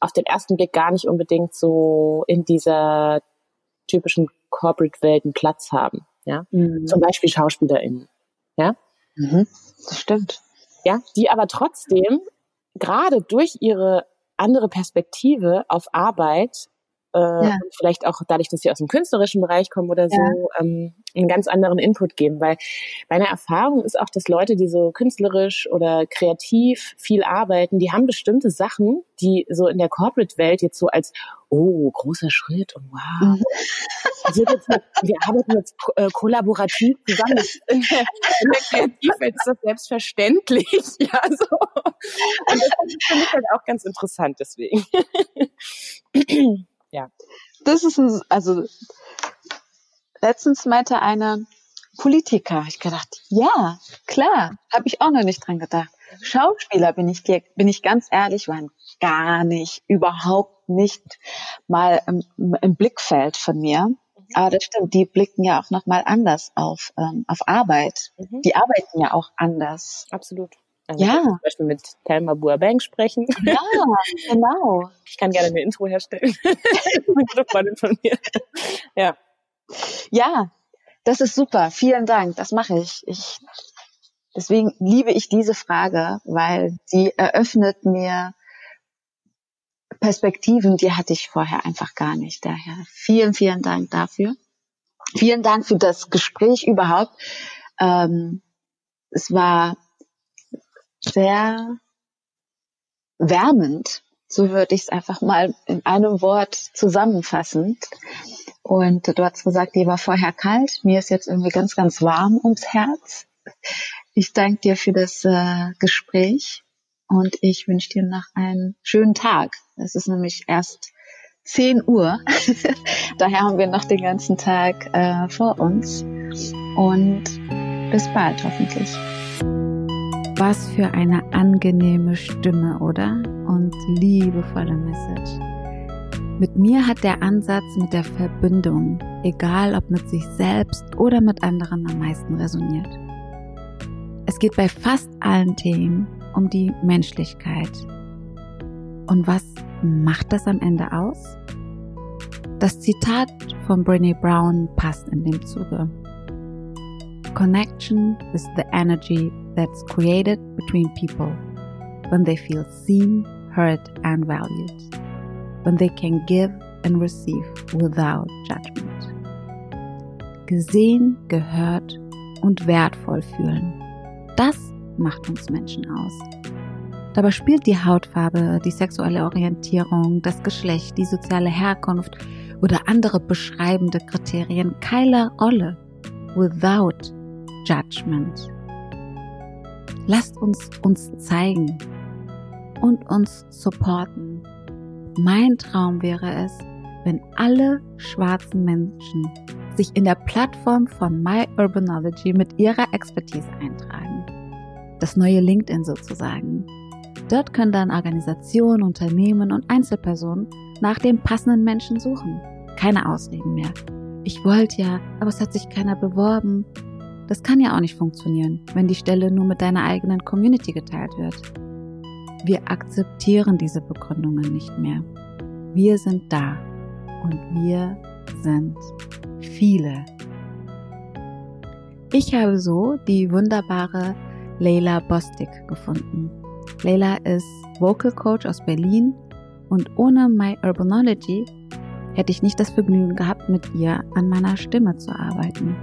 auf den ersten Blick gar nicht unbedingt so in dieser typischen Corporate-Welt einen Platz haben. Ja? Mhm. Zum Beispiel SchauspielerInnen. Ja? Mhm. Das stimmt. Ja, die aber trotzdem gerade durch ihre andere Perspektive auf Arbeit äh, ja. vielleicht auch dadurch, dass sie aus dem künstlerischen Bereich kommen oder so, ja. ähm, einen ganz anderen Input geben. Weil meine Erfahrung ist auch, dass Leute, die so künstlerisch oder kreativ viel arbeiten, die haben bestimmte Sachen, die so in der Corporate-Welt jetzt so als oh, großer Schritt und wow. Mhm. Also jetzt, wir arbeiten jetzt äh, kollaborativ zusammen. In der, in der Kreativwelt ist das selbstverständlich. Ja, so. Und das finde ich halt auch ganz interessant deswegen ja. Das ist ein, also letztens meinte eine Politiker, ich gedacht, ja, klar, habe ich auch noch nicht dran gedacht. Schauspieler bin ich dir, bin ich ganz ehrlich, waren gar nicht, überhaupt nicht mal im, im Blickfeld von mir. Aber das stimmt, die blicken ja auch nochmal anders auf, ähm, auf Arbeit. Mhm. Die arbeiten ja auch anders. Absolut. Also ja. Zum Beispiel mit Thelma Buabang sprechen. Ja, genau. Ich kann gerne eine Intro herstellen. von mir. Ja. Ja, das ist super. Vielen Dank. Das mache ich. Ich deswegen liebe ich diese Frage, weil die eröffnet mir Perspektiven, die hatte ich vorher einfach gar nicht. Daher vielen, vielen Dank dafür. Vielen Dank für das Gespräch überhaupt. Ähm, es war sehr wärmend, so würde ich es einfach mal in einem Wort zusammenfassend. Und du hast gesagt, die war vorher kalt, mir ist jetzt irgendwie ganz, ganz warm ums Herz. Ich danke dir für das äh, Gespräch und ich wünsche dir noch einen schönen Tag. Es ist nämlich erst 10 Uhr. Daher haben wir noch den ganzen Tag äh, vor uns. Und bis bald hoffentlich. Was für eine angenehme Stimme, oder? Und liebevolle Message. Mit mir hat der Ansatz mit der Verbindung, egal ob mit sich selbst oder mit anderen, am meisten resoniert. Es geht bei fast allen Themen um die Menschlichkeit. Und was macht das am Ende aus? Das Zitat von Brene Brown passt in dem Zuge. Connection is the energy that's created between people when they feel seen, heard and valued, when they can give and receive without judgment. Gesehen, gehört und wertvoll fühlen. Das macht uns Menschen aus. Dabei spielt die Hautfarbe, die sexuelle Orientierung, das Geschlecht, die soziale Herkunft oder andere beschreibende Kriterien keine Rolle. Without judgment. Lasst uns uns zeigen und uns supporten. Mein Traum wäre es, wenn alle schwarzen Menschen sich in der Plattform von My Urbanology mit ihrer Expertise eintragen. Das neue LinkedIn sozusagen. Dort können dann Organisationen, Unternehmen und Einzelpersonen nach dem passenden Menschen suchen. Keine Ausreden mehr. Ich wollte ja, aber es hat sich keiner beworben. Das kann ja auch nicht funktionieren, wenn die Stelle nur mit deiner eigenen Community geteilt wird. Wir akzeptieren diese Begründungen nicht mehr. Wir sind da und wir sind viele. Ich habe so die wunderbare Leila Bostik gefunden. Leila ist Vocal Coach aus Berlin und ohne My Urbanology hätte ich nicht das Vergnügen gehabt, mit ihr an meiner Stimme zu arbeiten.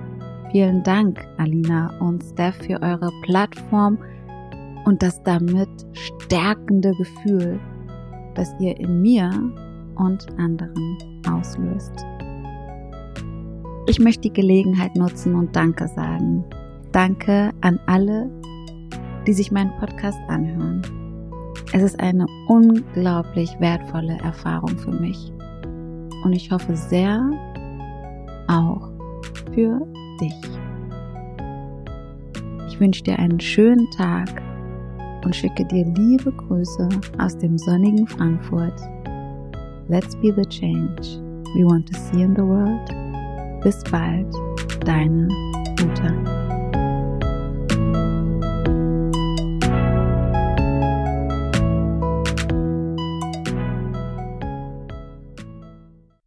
Vielen Dank, Alina und Steph, für eure Plattform und das damit stärkende Gefühl, das ihr in mir und anderen auslöst. Ich möchte die Gelegenheit nutzen und Danke sagen. Danke an alle, die sich meinen Podcast anhören. Es ist eine unglaublich wertvolle Erfahrung für mich. Und ich hoffe sehr auch für dich. Ich wünsche dir einen schönen Tag und schicke dir liebe Grüße aus dem sonnigen Frankfurt. Let's be the change we want to see in the world. Bis bald, deine Uta.